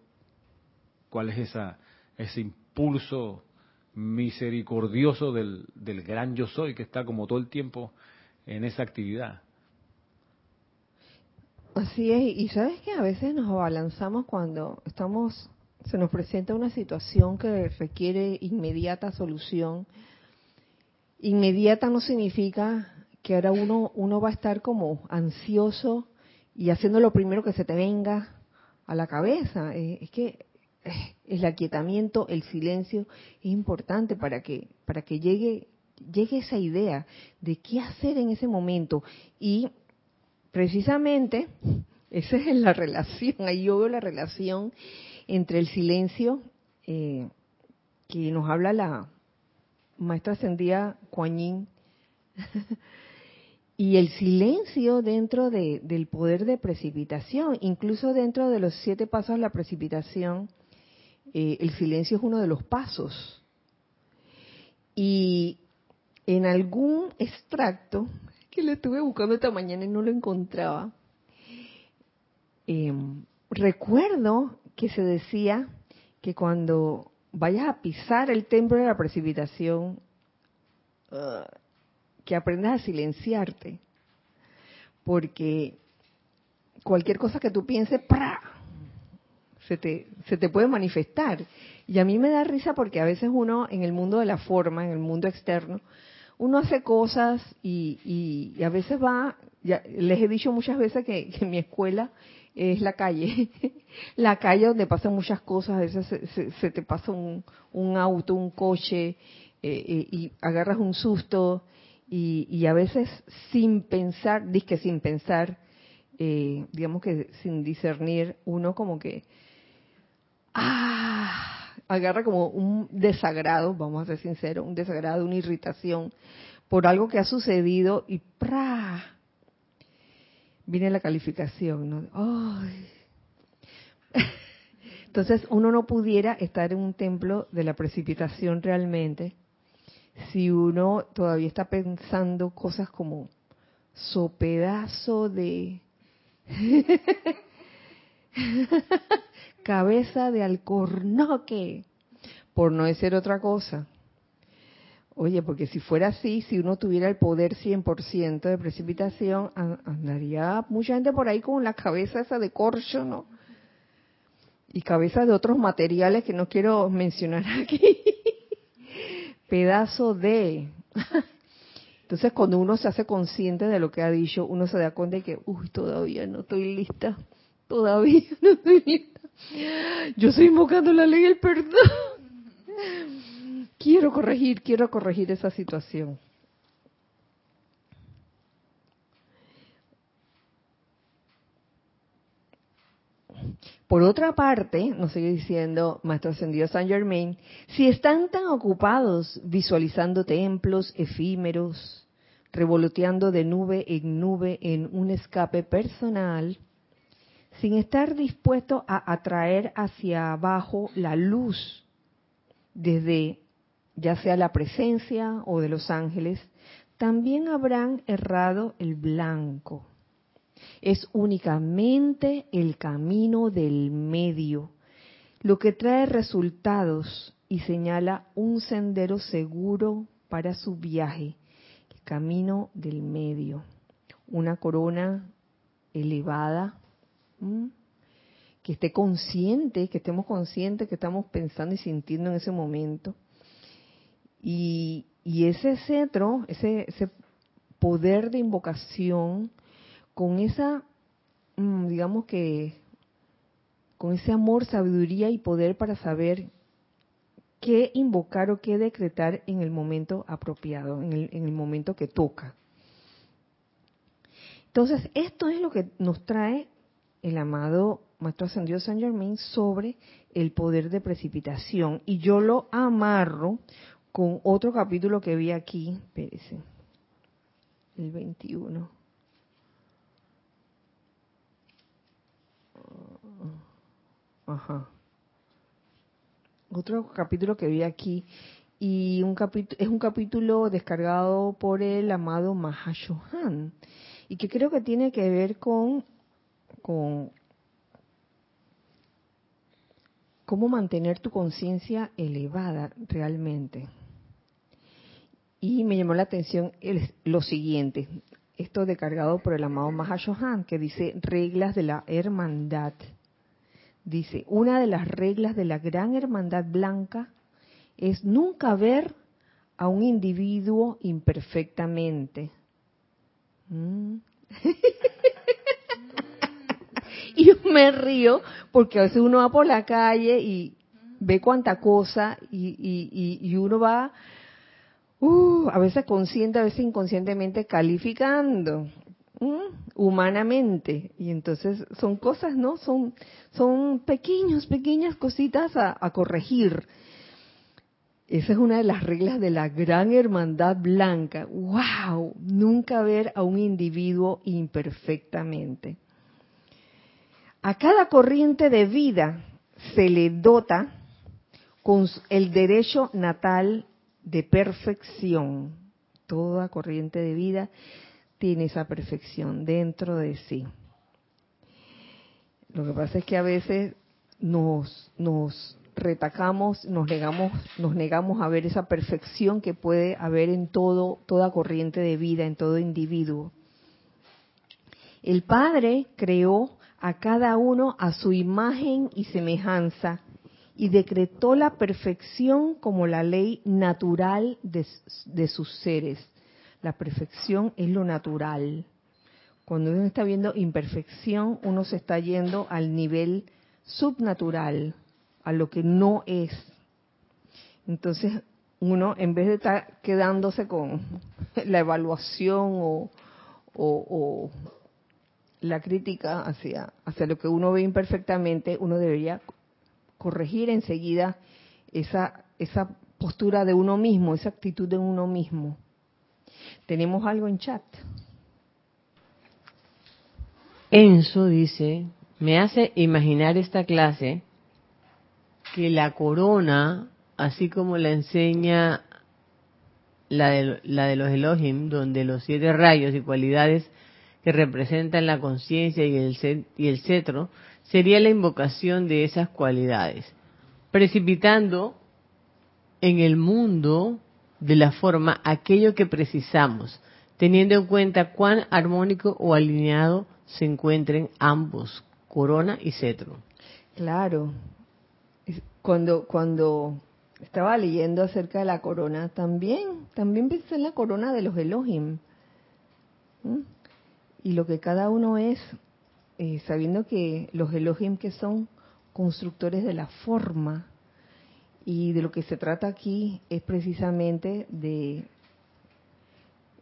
cuál es esa, ese impulso misericordioso del, del gran yo soy que está como todo el tiempo en esa actividad. Así es, y sabes que a veces nos abalanzamos cuando estamos, se nos presenta una situación que requiere inmediata solución. Inmediata no significa que ahora uno, uno va a estar como ansioso y haciendo lo primero que se te venga a la cabeza. Eh, es que eh, el aquietamiento, el silencio es importante para que, para que llegue, llegue esa idea de qué hacer en ese momento. Y precisamente [LAUGHS] esa es la relación, ahí yo veo la relación entre el silencio eh, que nos habla la maestra ascendida Yin [LAUGHS] y el silencio dentro de, del poder de precipitación, incluso dentro de los siete pasos de la precipitación, eh, el silencio es uno de los pasos. Y en algún extracto que le estuve buscando esta mañana y no lo encontraba, em, recuerdo que se decía que cuando vayas a pisar el templo de la precipitación, uh, que aprendas a silenciarte, porque cualquier cosa que tú pienses, ¡pra! Se te, se te puede manifestar. Y a mí me da risa porque a veces uno en el mundo de la forma, en el mundo externo, uno hace cosas y, y, a veces va, ya, les he dicho muchas veces que, que, mi escuela es la calle, [LAUGHS] la calle donde pasan muchas cosas, a veces se, se, te pasa un, un, auto, un coche eh, eh, y agarras un susto y, y, a veces sin pensar, que sin pensar, eh, digamos que sin discernir, uno como que, ah, agarra como un desagrado, vamos a ser sinceros, un desagrado, una irritación por algo que ha sucedido y ¡pra! viene la calificación, ¿no? ¡Ay! [LAUGHS] Entonces uno no pudiera estar en un templo de la precipitación realmente si uno todavía está pensando cosas como so pedazo de [LAUGHS] cabeza de alcornoque, por no decir otra cosa. Oye, porque si fuera así, si uno tuviera el poder 100% de precipitación, andaría mucha gente por ahí con la cabeza esa de corcho, ¿no? Y cabeza de otros materiales que no quiero mencionar [LAUGHS] aquí. Pedazo de... Entonces, cuando uno se hace consciente de lo que ha dicho, uno se da cuenta de que, uy, todavía no estoy lista, todavía [LAUGHS] no estoy lista. Yo estoy invocando la ley del perdón. Quiero corregir, quiero corregir esa situación. Por otra parte, nos sigue diciendo Maestro Ascendido San Germain, si están tan ocupados visualizando templos efímeros, revoloteando de nube en nube en un escape personal, sin estar dispuesto a atraer hacia abajo la luz desde ya sea la presencia o de los ángeles, también habrán errado el blanco. Es únicamente el camino del medio, lo que trae resultados y señala un sendero seguro para su viaje, el camino del medio. Una corona elevada que esté consciente, que estemos conscientes que estamos pensando y sintiendo en ese momento. Y, ese cetro, ese, ese poder de invocación, con esa, mm, digamos que, con ese amor, sabiduría y poder para saber qué invocar o qué decretar en el momento apropiado, en el, en el momento que toca. Entonces, esto es lo que nos trae el amado Maestro Ascendido San Germain sobre el poder de precipitación. Y yo lo amarro con otro capítulo que vi aquí, espérese, el 21. Ajá. Otro capítulo que vi aquí y un es un capítulo descargado por el amado Mahashohan y que creo que tiene que ver con cómo mantener tu conciencia elevada realmente. Y me llamó la atención lo siguiente. esto descargado por el amado Mahashohan, que dice reglas de la hermandad. Dice, una de las reglas de la gran hermandad blanca es nunca ver a un individuo imperfectamente. Mm. [LAUGHS] y yo me río porque a veces uno va por la calle y ve cuánta cosa y, y, uno va uh, a veces consciente, a veces inconscientemente calificando humanamente y entonces son cosas, ¿no? Son son pequeños, pequeñas cositas a, a corregir. Esa es una de las reglas de la gran hermandad blanca. ¡Wow! Nunca ver a un individuo imperfectamente. A cada corriente de vida se le dota con el derecho natal de perfección. Toda corriente de vida tiene esa perfección dentro de sí. Lo que pasa es que a veces nos, nos retacamos, nos negamos, nos negamos a ver esa perfección que puede haber en todo, toda corriente de vida, en todo individuo. El Padre creó a cada uno a su imagen y semejanza y decretó la perfección como la ley natural de, sus seres. La perfección es lo natural. Cuando uno está viendo imperfección, uno se está yendo al nivel subnatural, a lo que no es. Entonces, uno, en vez de estar quedándose con [LAUGHS] la evaluación o, la crítica hacia, hacia lo que uno ve imperfectamente, uno debería corregir enseguida esa, esa postura de uno mismo, esa actitud de uno mismo. Tenemos algo en chat. Enzo dice, me hace imaginar esta clase que la corona, así como la enseña la de, la de los Elohim, donde los siete rayos y cualidades que representan la conciencia y y el cetro, sería la invocación de esas cualidades, precipitando en el mundo de la forma aquello que precisamos, teniendo en cuenta cuán armónico o alineado se encuentren ambos, corona y cetro. Claro. Cuando cuando estaba leyendo acerca de la corona, también también pensé en la corona de los Elohim. Y lo que cada uno es eh, sabiendo que los Elohim que son constructores de la forma y de lo que se trata aquí es precisamente de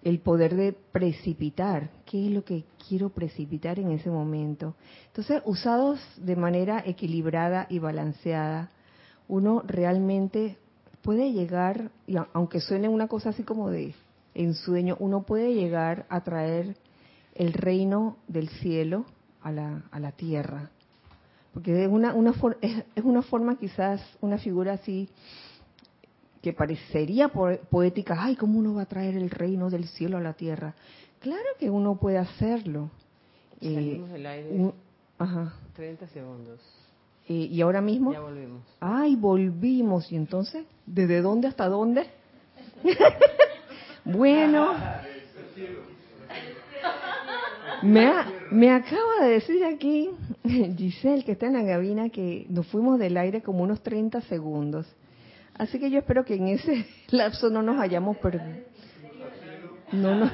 el poder de precipitar, qué es lo que quiero precipitar en ese momento. Entonces, usados de manera equilibrada y balanceada, uno realmente puede llegar, y aunque suene una cosa así como de ensueño, uno puede llegar a traer el reino del cielo a la, a la tierra. Porque es una, una es, una forma quizás, una figura así que parecería poética, ay, ¿cómo uno va a traer el reino del cielo a la tierra? Claro que uno puede hacerlo. Salimos del aire. ajá. 30 segundos. ¿Y ahora mismo? Ya volvimos. Ay, volvimos. ¿Y entonces? ¿Desde dónde hasta dónde? [LAUGHS] bueno. Me, me acaba de decir aquí [LAUGHS] Giselle, que está en la cabina, que nos fuimos del aire como unos 30 segundos. Así que yo espero que en ese [LAUGHS] lapso no nos hayamos perdido. No, no.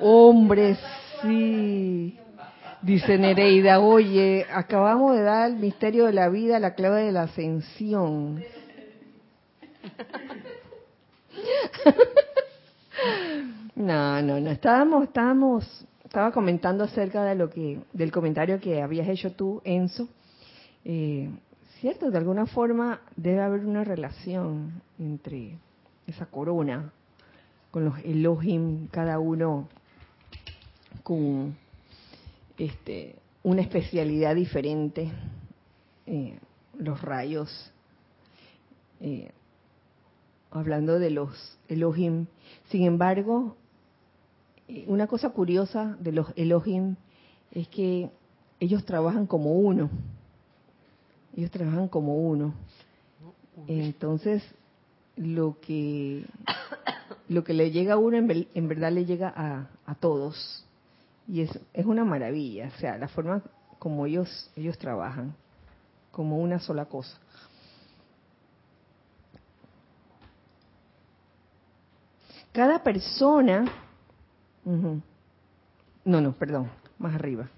Hombre, sí. Dice Nereida, oye, acabamos de dar el misterio de la vida, la clave de la ascensión. [LAUGHS] No, no, no, estábamos, estábamos estaba comentando acerca de lo que, del comentario que habías hecho tú, Enzo. Eh, cierto, de alguna forma debe haber una relación entre esa corona con los Elohim, cada uno con este, una especialidad diferente, eh, los rayos, eh, hablando de los Elohim. Sin embargo, una cosa curiosa de los Elohim es que ellos trabajan como uno. Ellos trabajan como uno. Entonces, lo que lo que le llega a uno en, verdad le llega a, a todos. Y es, es una maravilla, o sea, la forma como ellos, ellos trabajan, como una sola cosa. Cada persona, no, no, perdón, más arriba.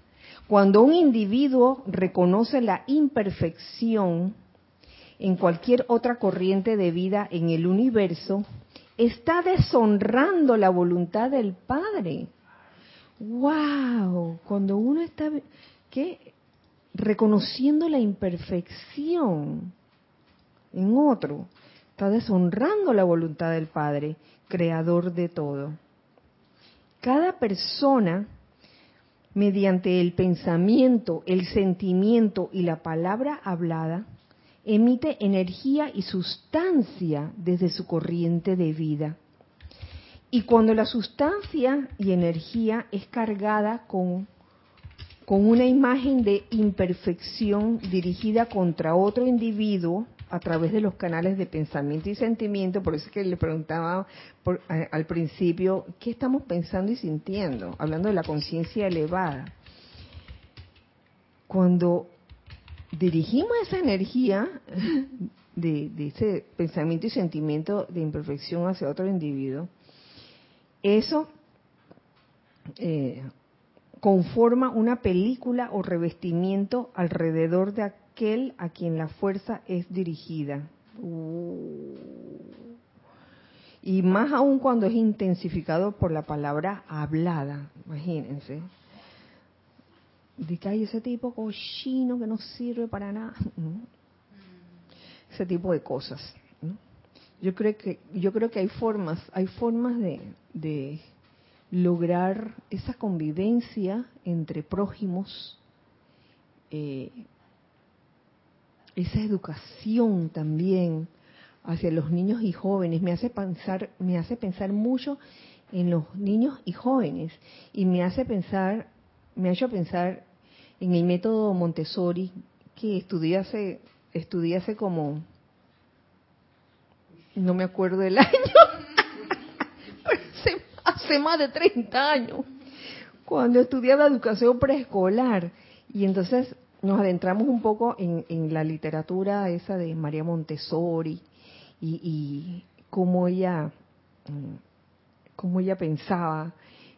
Cuando un individuo reconoce la imperfección en cualquier otra corriente de vida en el universo, está deshonrando la voluntad del Padre. ¡Wow! Cuando uno está ¿qué? reconociendo la imperfección en otro, está deshonrando la voluntad del Padre, creador de todo. Cada persona, mediante el pensamiento, el sentimiento y la palabra hablada, emite energía y sustancia desde su corriente de vida. Y cuando la sustancia y energía es cargada con, con una imagen de imperfección dirigida contra otro individuo a través de los canales de pensamiento y sentimiento, por eso es que le preguntaba al principio, ¿qué estamos pensando y sintiendo? Hablando de la conciencia elevada. Cuando dirigimos esa energía [LAUGHS] de, ese pensamiento y sentimiento de imperfección hacia otro individuo, eso eh, conforma una película o revestimiento alrededor de aquel a quien la fuerza es dirigida. Uh. Y más aún cuando es intensificado por la palabra hablada, imagínense de que hay ese tipo cochino que no sirve para nada. [LAUGHS] Ese tipo de cosas. Yo creo que yo creo que hay formas, hay formas de, de lograr esa convivencia entre prójimos, eh, esa educación también hacia los niños y jóvenes. Me hace pensar, me hace pensar mucho en los niños y jóvenes y me hace pensar, me ha hecho pensar en el método Montessori que estudié hace, como, no me acuerdo del [LAUGHS] año, hace, hace más de 30 años, cuando estudiaba educación preescolar. Y entonces nos adentramos un poco en, en la literatura esa de María Montessori y, y cómo ella, mm, cómo ella pensaba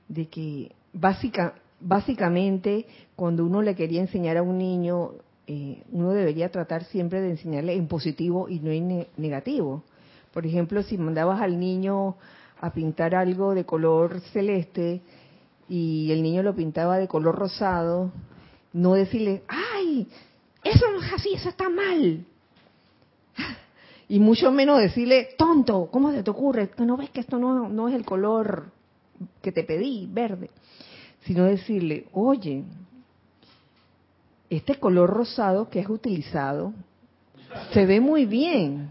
de que básicamente básicamente, cuando uno le quería enseñar a un niño, eh, uno debería tratar siempre de enseñarle en positivo y no en negativo. Por ejemplo, si mandabas al niño a pintar algo de color celeste y el niño lo pintaba de color rosado, no decirle, Eso no es así, eso está mal. Y mucho menos decirle, tonto, ¿cómo se te ocurre? ¿No ves que esto no, no es el color que te pedí, verde? sino decirle, oye, este color rosado que has utilizado se ve muy bien.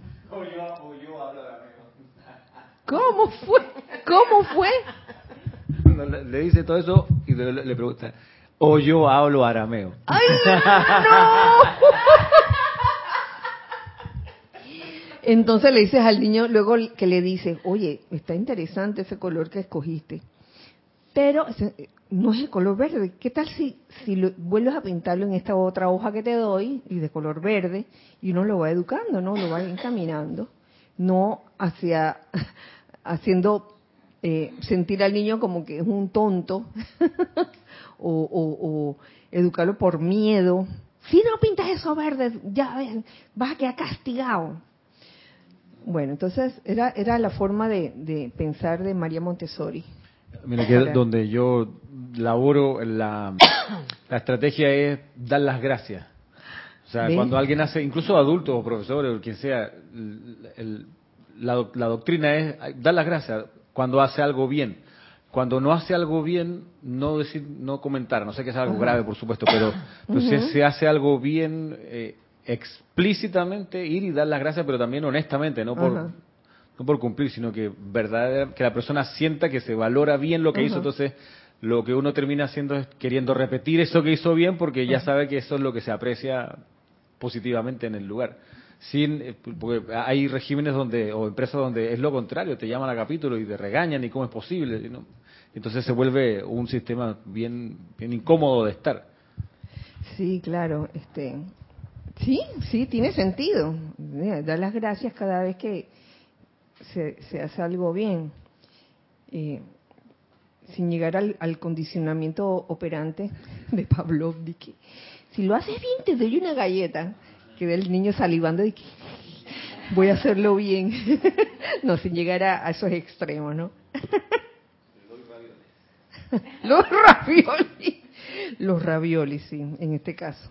¿Cómo fue? ¿Cómo fue? Le, dice todo eso y le, pregunta, o yo hablo arameo. ¡Ay, no! [LAUGHS] Entonces le dices al niño, luego que le dice, oye, está interesante ese color que escogiste, pero no es el color verde. ¿Qué tal si, si lo, vuelves a pintarlo en esta otra hoja que te doy y de color verde y uno lo va educando, ¿no? Lo va encaminando, no hacia [LAUGHS] haciendo eh, sentir al niño como que es un tonto [LAUGHS] o, educarlo por miedo. Si no pintas eso verde, ya ves, vas a quedar castigado. Bueno, entonces era, era la forma de, de pensar de María Montessori. Mira, que donde yo laboro, la, la estrategia es dar las gracias. O sea, cuando alguien hace, incluso adultos o profesores o quien sea, la, la, doctrina es dar las gracias cuando hace algo bien. Cuando no hace algo bien, no decir, no comentar, no sé que es algo grave, por supuesto, pero, si se hace algo bien eh, explícitamente, ir y dar las gracias, pero también honestamente, no por, no por cumplir, sino que verdad, que la persona sienta que se valora bien lo que hizo, entonces lo que uno termina haciendo es queriendo repetir eso que hizo bien porque ya sabe que eso es lo que se aprecia positivamente en el lugar. Sin, eh, porque hay regímenes donde, o empresas donde es lo contrario, te llaman a capítulo y te regañan y cómo es posible. Entonces se vuelve un sistema bien, bien incómodo de estar. Sí, claro, este, sí, sí, tiene sentido. Dar las gracias cada vez que se, se hace algo bien. Eh, sin llegar al, condicionamiento operante de Pablo Si lo haces bien, te doy una galleta. Que ve el niño salivando y que voy a hacerlo bien. [LAUGHS] no, sin llegar a, esos extremos, ¿no? [LAUGHS] Los raviolis. Los raviolis, sí, en este caso.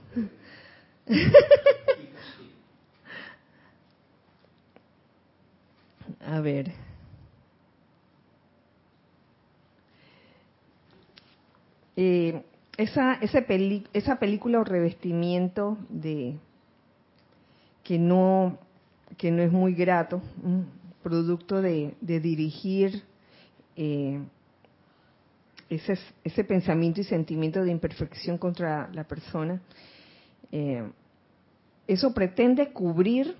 [LAUGHS] A ver. Eh, esa, esa película o revestimiento de que no, que no es muy grato, producto de, dirigir eh, ese, ese, pensamiento y sentimiento de imperfección contra la persona, eh, eso pretende cubrir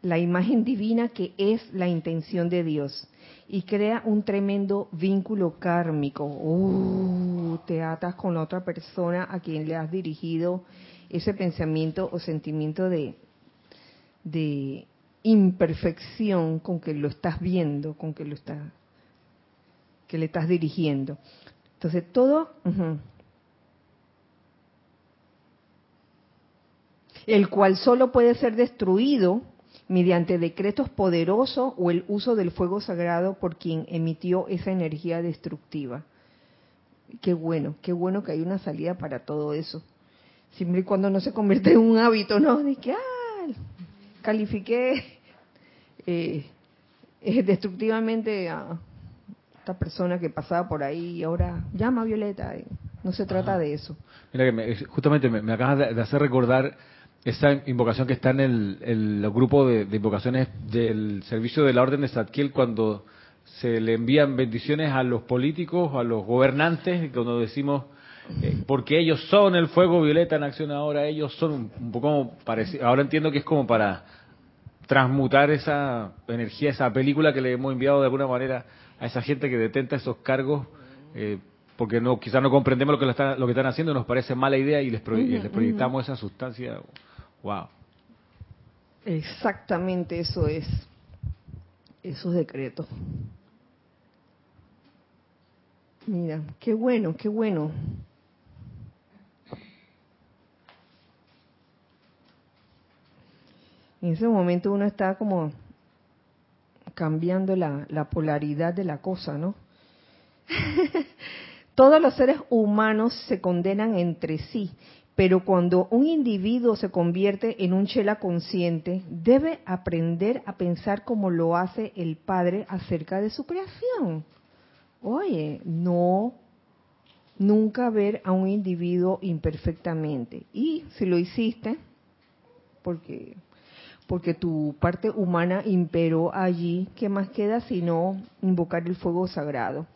la imagen divina que es la intención de Dios y crea un tremendo vínculo kármico. Uh, te atas con la otra persona a quien le has dirigido ese pensamiento o sentimiento de, de imperfección con que lo estás viendo, con que lo estás que le estás dirigiendo. Entonces todo el cual solo puede ser destruido mediante decretos poderosos o el uso del fuego sagrado por quien emitió esa energía destructiva. Qué bueno, qué bueno que hay una salida para todo eso. Siempre y cuando no se convierte en un hábito, ¿no? De ah, califiqué eh, destructivamente a esta persona que pasaba por ahí y ahora llama a Violeta. No se trata de eso. Mira que justamente me, me acabas de hacer recordar esa invocación que está en el, grupo de, invocaciones del servicio de la Orden de Zadkiel cuando se le envían bendiciones a los políticos, a los gobernantes, cuando decimos, eh, porque ellos son el fuego violeta en acción ahora, ellos son un, poco parecido. Ahora entiendo que es como para transmutar esa energía, esa película que le hemos enviado de alguna manera a esa gente que detenta esos cargos. Eh, porque no quizás no comprendemos lo que, lo, que están haciendo, nos parece mala idea y les, proyectamos esa sustancia Wow. Exactamente eso es. Esos decretos. Mira, qué bueno, qué bueno. En ese momento uno está como cambiando la, la polaridad de la cosa, ¿no? [LAUGHS] Todos los seres humanos se condenan entre sí pero cuando un individuo se convierte en un chela consciente, debe aprender a pensar como lo hace el Padre acerca de su creación. Oye, no, nunca ver a un individuo imperfectamente. Y si lo hiciste, porque porque tu parte humana imperó allí, ¿qué más queda sino invocar el fuego sagrado?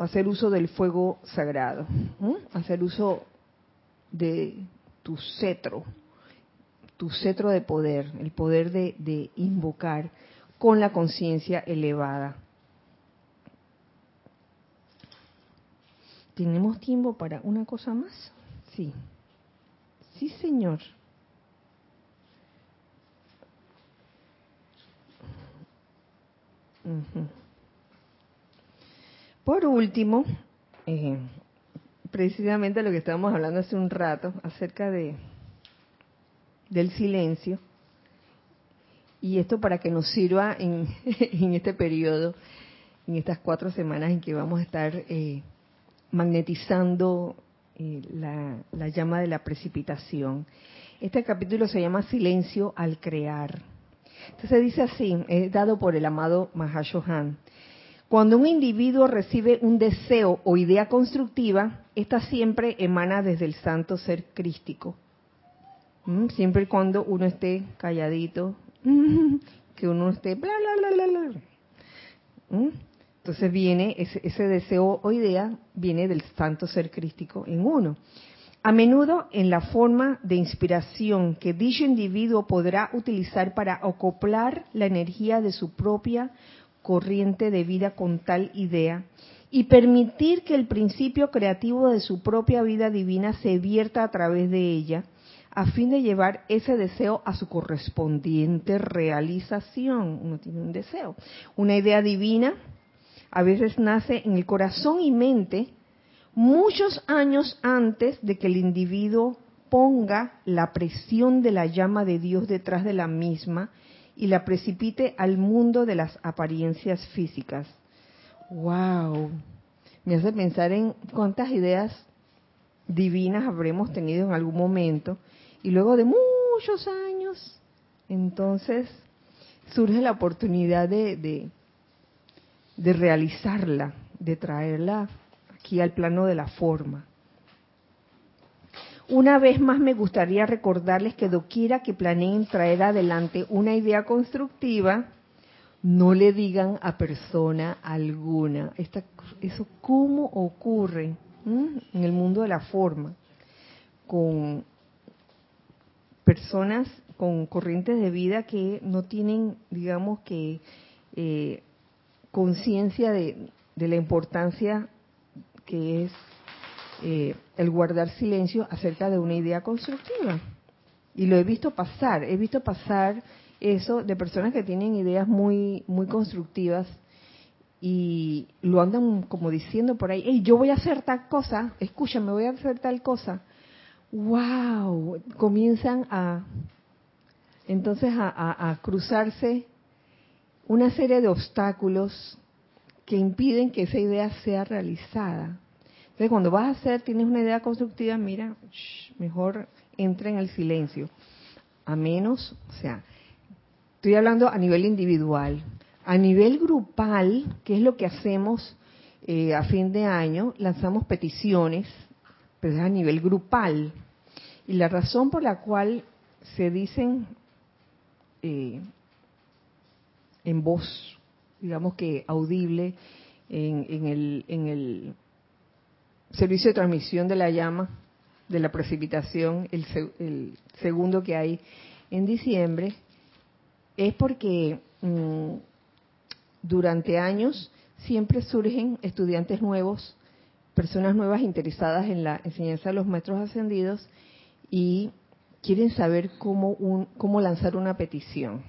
Hacer uso del fuego sagrado, hacer uso de tu cetro, tu cetro de poder, el poder de, invocar con la conciencia elevada. ¿Tenemos tiempo para una cosa más? Sí. Sí, señor. Por último, eh, precisamente lo que estábamos hablando hace un rato acerca de del silencio y esto para que nos sirva [LAUGHS] en, este periodo, en estas cuatro semanas en que vamos a estar eh, magnetizando eh, la, la, llama de la precipitación. Este capítulo se llama Silencio al crear. Entonces dice así, es dado por el amado Mahashohan. Cuando un individuo recibe un deseo o idea constructiva, esta siempre emana desde el santo ser crístico. ¿Mm? Siempre y cuando uno esté calladito, [LAUGHS] que uno esté bla, bla, bla, bla, bla. ¿Mm? Entonces viene ese, ese deseo o idea, viene del santo ser crístico en uno. A menudo en la forma de inspiración que dicho individuo podrá utilizar para acoplar la energía de su propia corriente de vida con tal idea y permitir que el principio creativo de su propia vida divina se vierta a través de ella, a fin de llevar ese deseo a su correspondiente realización. Uno tiene un deseo. Una idea divina a veces nace en el corazón y mente muchos años antes de que el individuo ponga la presión de la llama de Dios detrás de la misma y la precipite al mundo de las apariencias físicas. ¡Wow! Me hace pensar en cuántas ideas divinas habremos tenido en algún momento y luego de muchos años, entonces surge la oportunidad de, de, de realizarla, de traerla aquí al plano de la forma. Una vez más me gustaría recordarles que doquiera que planeen traer adelante una idea constructiva, no le digan a persona alguna. Eso cómo ocurre en el mundo de la forma con personas con corrientes de vida que no tienen, digamos que, eh, conciencia de, de, la importancia que es eh, el guardar silencio acerca de una idea constructiva. Y lo he visto pasar, he visto pasar eso de personas que tienen ideas muy, muy constructivas y lo andan como diciendo por ahí, hey, yo voy a hacer tal cosa, escúchame, voy a hacer tal cosa. ¡Wow! Comienzan a, entonces a, cruzarse una serie de obstáculos que impiden que esa idea sea realizada. Entonces, cuando vas a hacer, tienes una idea constructiva, mira, mejor entra en el silencio. A menos, o sea, estoy hablando a nivel individual. A nivel grupal, que es lo que hacemos eh, a fin de año, lanzamos peticiones, pero es a nivel grupal. Y la razón por la cual se dicen eh, en voz digamos que audible en, en, el, servicio de transmisión de la llama, de la precipitación, el, segundo que hay en diciembre, es porque mmm, durante años siempre surgen estudiantes nuevos, personas nuevas interesadas en la enseñanza de los maestros ascendidos y quieren saber cómo, un, cómo lanzar una petición.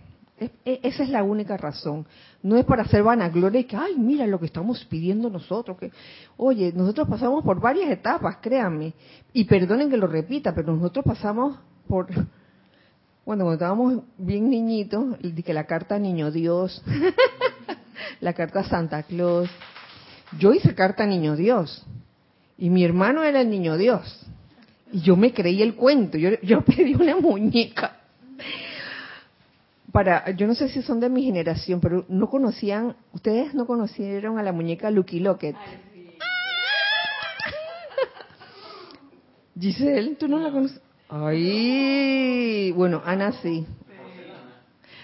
Esa es la única razón. No es para hacer vanagloria y que, ay, mira lo que estamos pidiendo nosotros. Que, oye, nosotros pasamos por varias etapas, créanme. Y perdonen que lo repita, pero nosotros pasamos por, bueno, cuando estábamos bien niñitos, que la carta Niño Dios, [LAUGHS] la carta Santa Claus. Yo hice carta Niño Dios. Y mi hermano era el Niño Dios. Y yo me creí el cuento. Yo, yo [LAUGHS] pedí una muñeca para, yo no sé si son de mi generación, pero no conocían, ustedes no conocieron a la muñeca Lucky Locket. [LAUGHS] Giselle, ¿tú no, la conoces? Ay, bueno, Ana sí.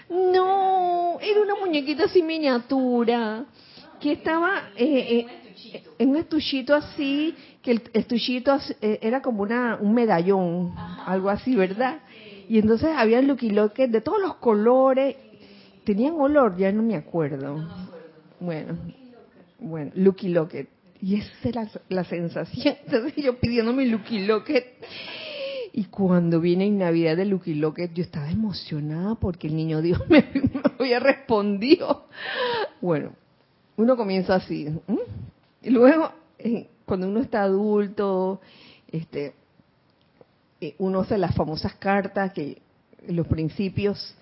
No, era una muñequita así miniatura que estaba eh, eh, en un estuchito así, que el estuchito eh, era como una, un medallón, algo así, ¿verdad? Y entonces había Lucky Locket de todos los colores. Tenían olor, ya no me acuerdo. Bueno, bueno, Lucky Locket. Y esa era la sensación. [LAUGHS] Entonces yo pidiendo mi Lucky Locket. Y cuando viene en Navidad de Lucky Locket, yo estaba emocionada porque el niño Dios [LAUGHS] me, me había respondido. Bueno, uno comienza así. Y luego, eh, cuando uno está adulto, este, eh, uno hace las famosas cartas que los principios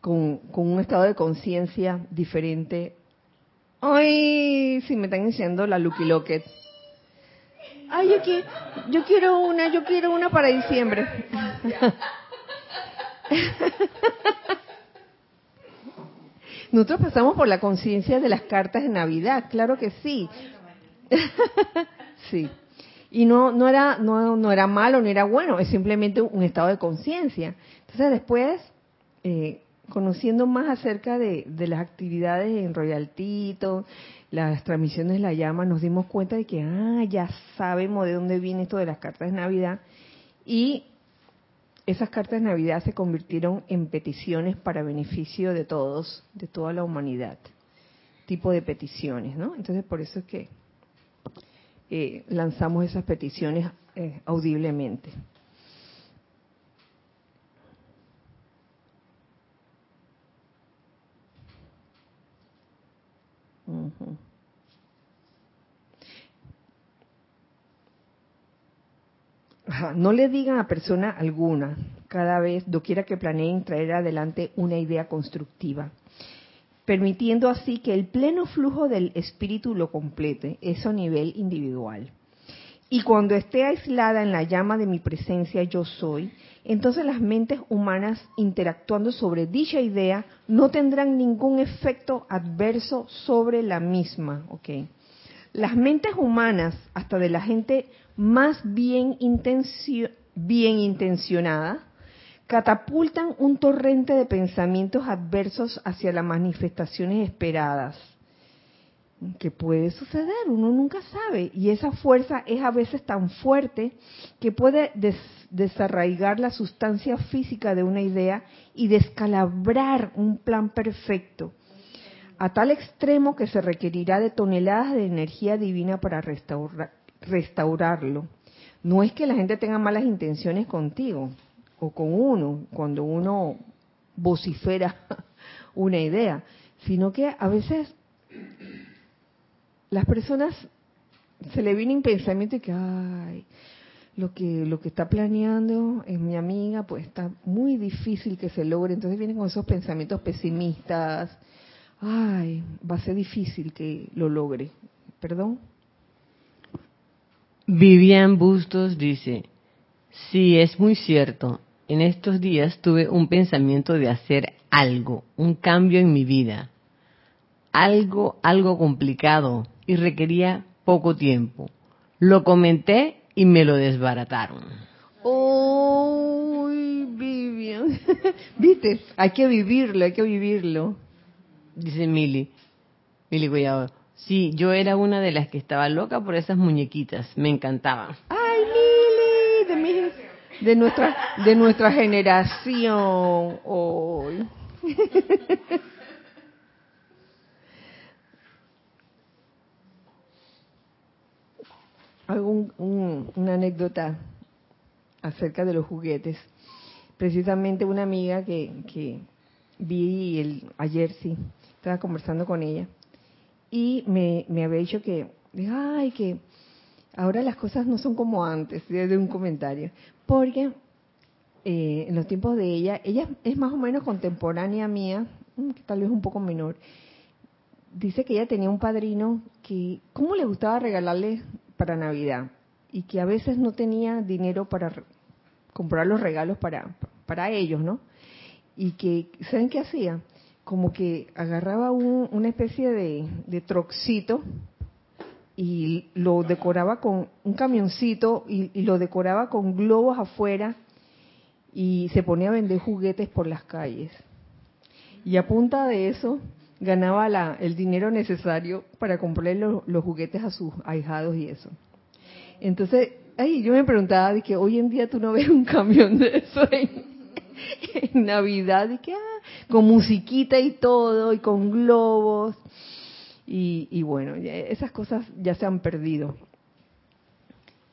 con, un estado de conciencia diferente. Ay, si me están diciendo la Lucky Locket. Ay, yo yo quiero una, yo quiero una para diciembre. [LAUGHS] Nosotros pasamos por la conciencia de las cartas de Navidad, claro que sí. [LAUGHS] sí. Y no, no, era, no, no era malo, no era bueno, es simplemente un estado de conciencia. Entonces después, eh, conociendo más acerca de, las actividades en Royaltito, las transmisiones de la llama, nos dimos cuenta de que, ah, ya sabemos de dónde viene esto de las cartas de Navidad. Y esas cartas de Navidad se convirtieron en peticiones para beneficio de todos, de toda la humanidad. Tipo de peticiones, ¿no? Entonces, por eso es que eh, lanzamos esas peticiones eh, audiblemente. No le digan a persona alguna, cada vez, doquiera que planeen traer adelante una idea constructiva, permitiendo así que el pleno flujo del espíritu lo complete, eso a nivel individual. Y cuando esté aislada en la llama de mi presencia yo soy, entonces las mentes humanas interactuando sobre dicha idea no tendrán ningún efecto adverso sobre la misma. Las mentes humanas, hasta de la gente más bien, bien intencionada, catapultan un torrente de pensamientos adversos hacia las manifestaciones esperadas que puede suceder, uno nunca sabe. Y esa fuerza es a veces tan fuerte que puede desarraigar la sustancia física de una idea y descalabrar un plan perfecto, a tal extremo que se requerirá de toneladas de energía divina para restaurarlo. No es que la gente tenga malas intenciones contigo o con uno cuando uno vocifera [LAUGHS] una idea, sino que a veces las personas se le viene un pensamiento de que, ay, lo que, lo que está planeando es mi amiga, pues está muy difícil que se logre. Entonces vienen con esos pensamientos pesimistas. Ay, va a ser difícil que lo logre. ¿Perdón? Vivian Bustos dice, sí, es muy cierto. En estos días tuve un pensamiento de hacer algo, un cambio en mi vida. Algo, algo complicado, y requería poco tiempo. Lo comenté y me lo desbarataron. ¡Uy, Vivian! [LAUGHS] ¿Viste? Hay que vivirlo, hay que vivirlo. Dice Mili. Mili Guayabo. Sí, yo era una de las que estaba loca por esas muñequitas. Me encantaban. ¡Ay, Mili! De, nuestra, de nuestra generación. hoy. hago una anécdota acerca de los juguetes. Precisamente una amiga que, vi el, ayer, sí, estaba conversando con ella y me, había dicho que, ay, que ahora las cosas no son como antes, de un comentario, porque eh, en los tiempos de ella, ella es más o menos contemporánea mía, mm, tal vez un poco menor, dice que ella tenía un padrino que, ¿cómo le gustaba regalarle para Navidad y que a veces no tenía dinero para comprar los regalos para, para ellos, ¿no? Y que, ¿saben qué hacía? Como que agarraba una especie de, de troxito y lo decoraba con un camioncito y, lo decoraba con globos afuera y se ponía a vender juguetes por las calles. Y a punta de eso ganaba la, el dinero necesario para comprarle los juguetes a sus ahijados y eso. Entonces, ay, yo me preguntaba de que hoy en día tú no ves un camión de eso en, [LAUGHS] Navidad, y que, ah, con musiquita y todo, y con globos. Y, y bueno, esas cosas ya se han perdido.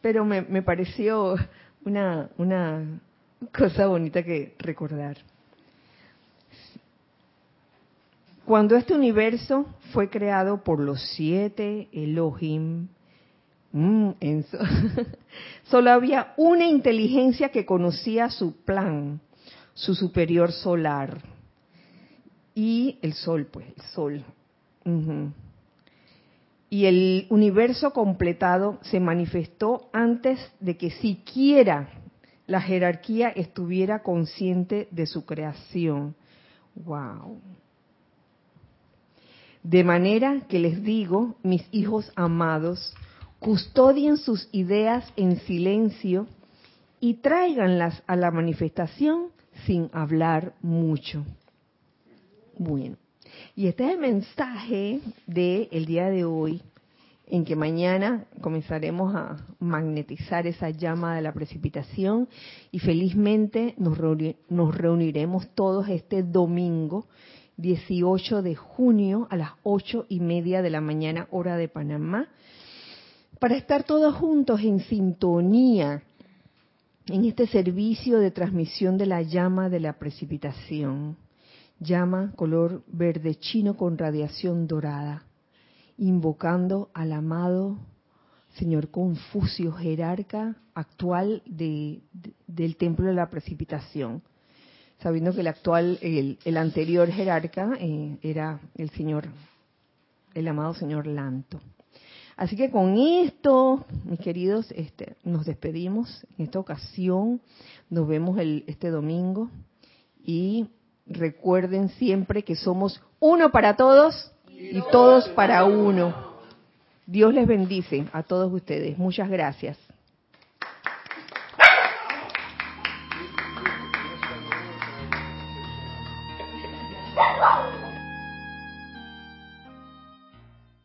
Pero me, me pareció una, una cosa bonita que recordar. Cuando este universo fue creado por los siete Elohim, mm, [LAUGHS] solo había una inteligencia que conocía su plan, su superior solar. Y el sol, pues, el sol. Y el universo completado se manifestó antes de que siquiera la jerarquía estuviera consciente de su creación. Wow. De manera que les digo, mis hijos amados, custodien sus ideas en silencio y tráiganlas a la manifestación sin hablar mucho. Bueno, Y este es el mensaje del día de hoy, en que mañana comenzaremos a magnetizar esa llama de la precipitación y felizmente nos, nos reuniremos todos este domingo 18 de junio a las ocho y media de la mañana hora de Panamá para estar todos juntos en sintonía en este servicio de transmisión de la llama de la precipitación, llama color verde chino con radiación dorada invocando al amado señor Confucio, jerarca actual de, del templo de la precipitación, sabiendo que el actual, el, anterior jerarca eh, era el señor, el amado señor Lanto. Así que con esto, mis queridos, este, nos despedimos en esta ocasión. Nos vemos el, este domingo y recuerden siempre que somos uno para todos y todos para uno. Dios les bendice a todos ustedes. Muchas gracias.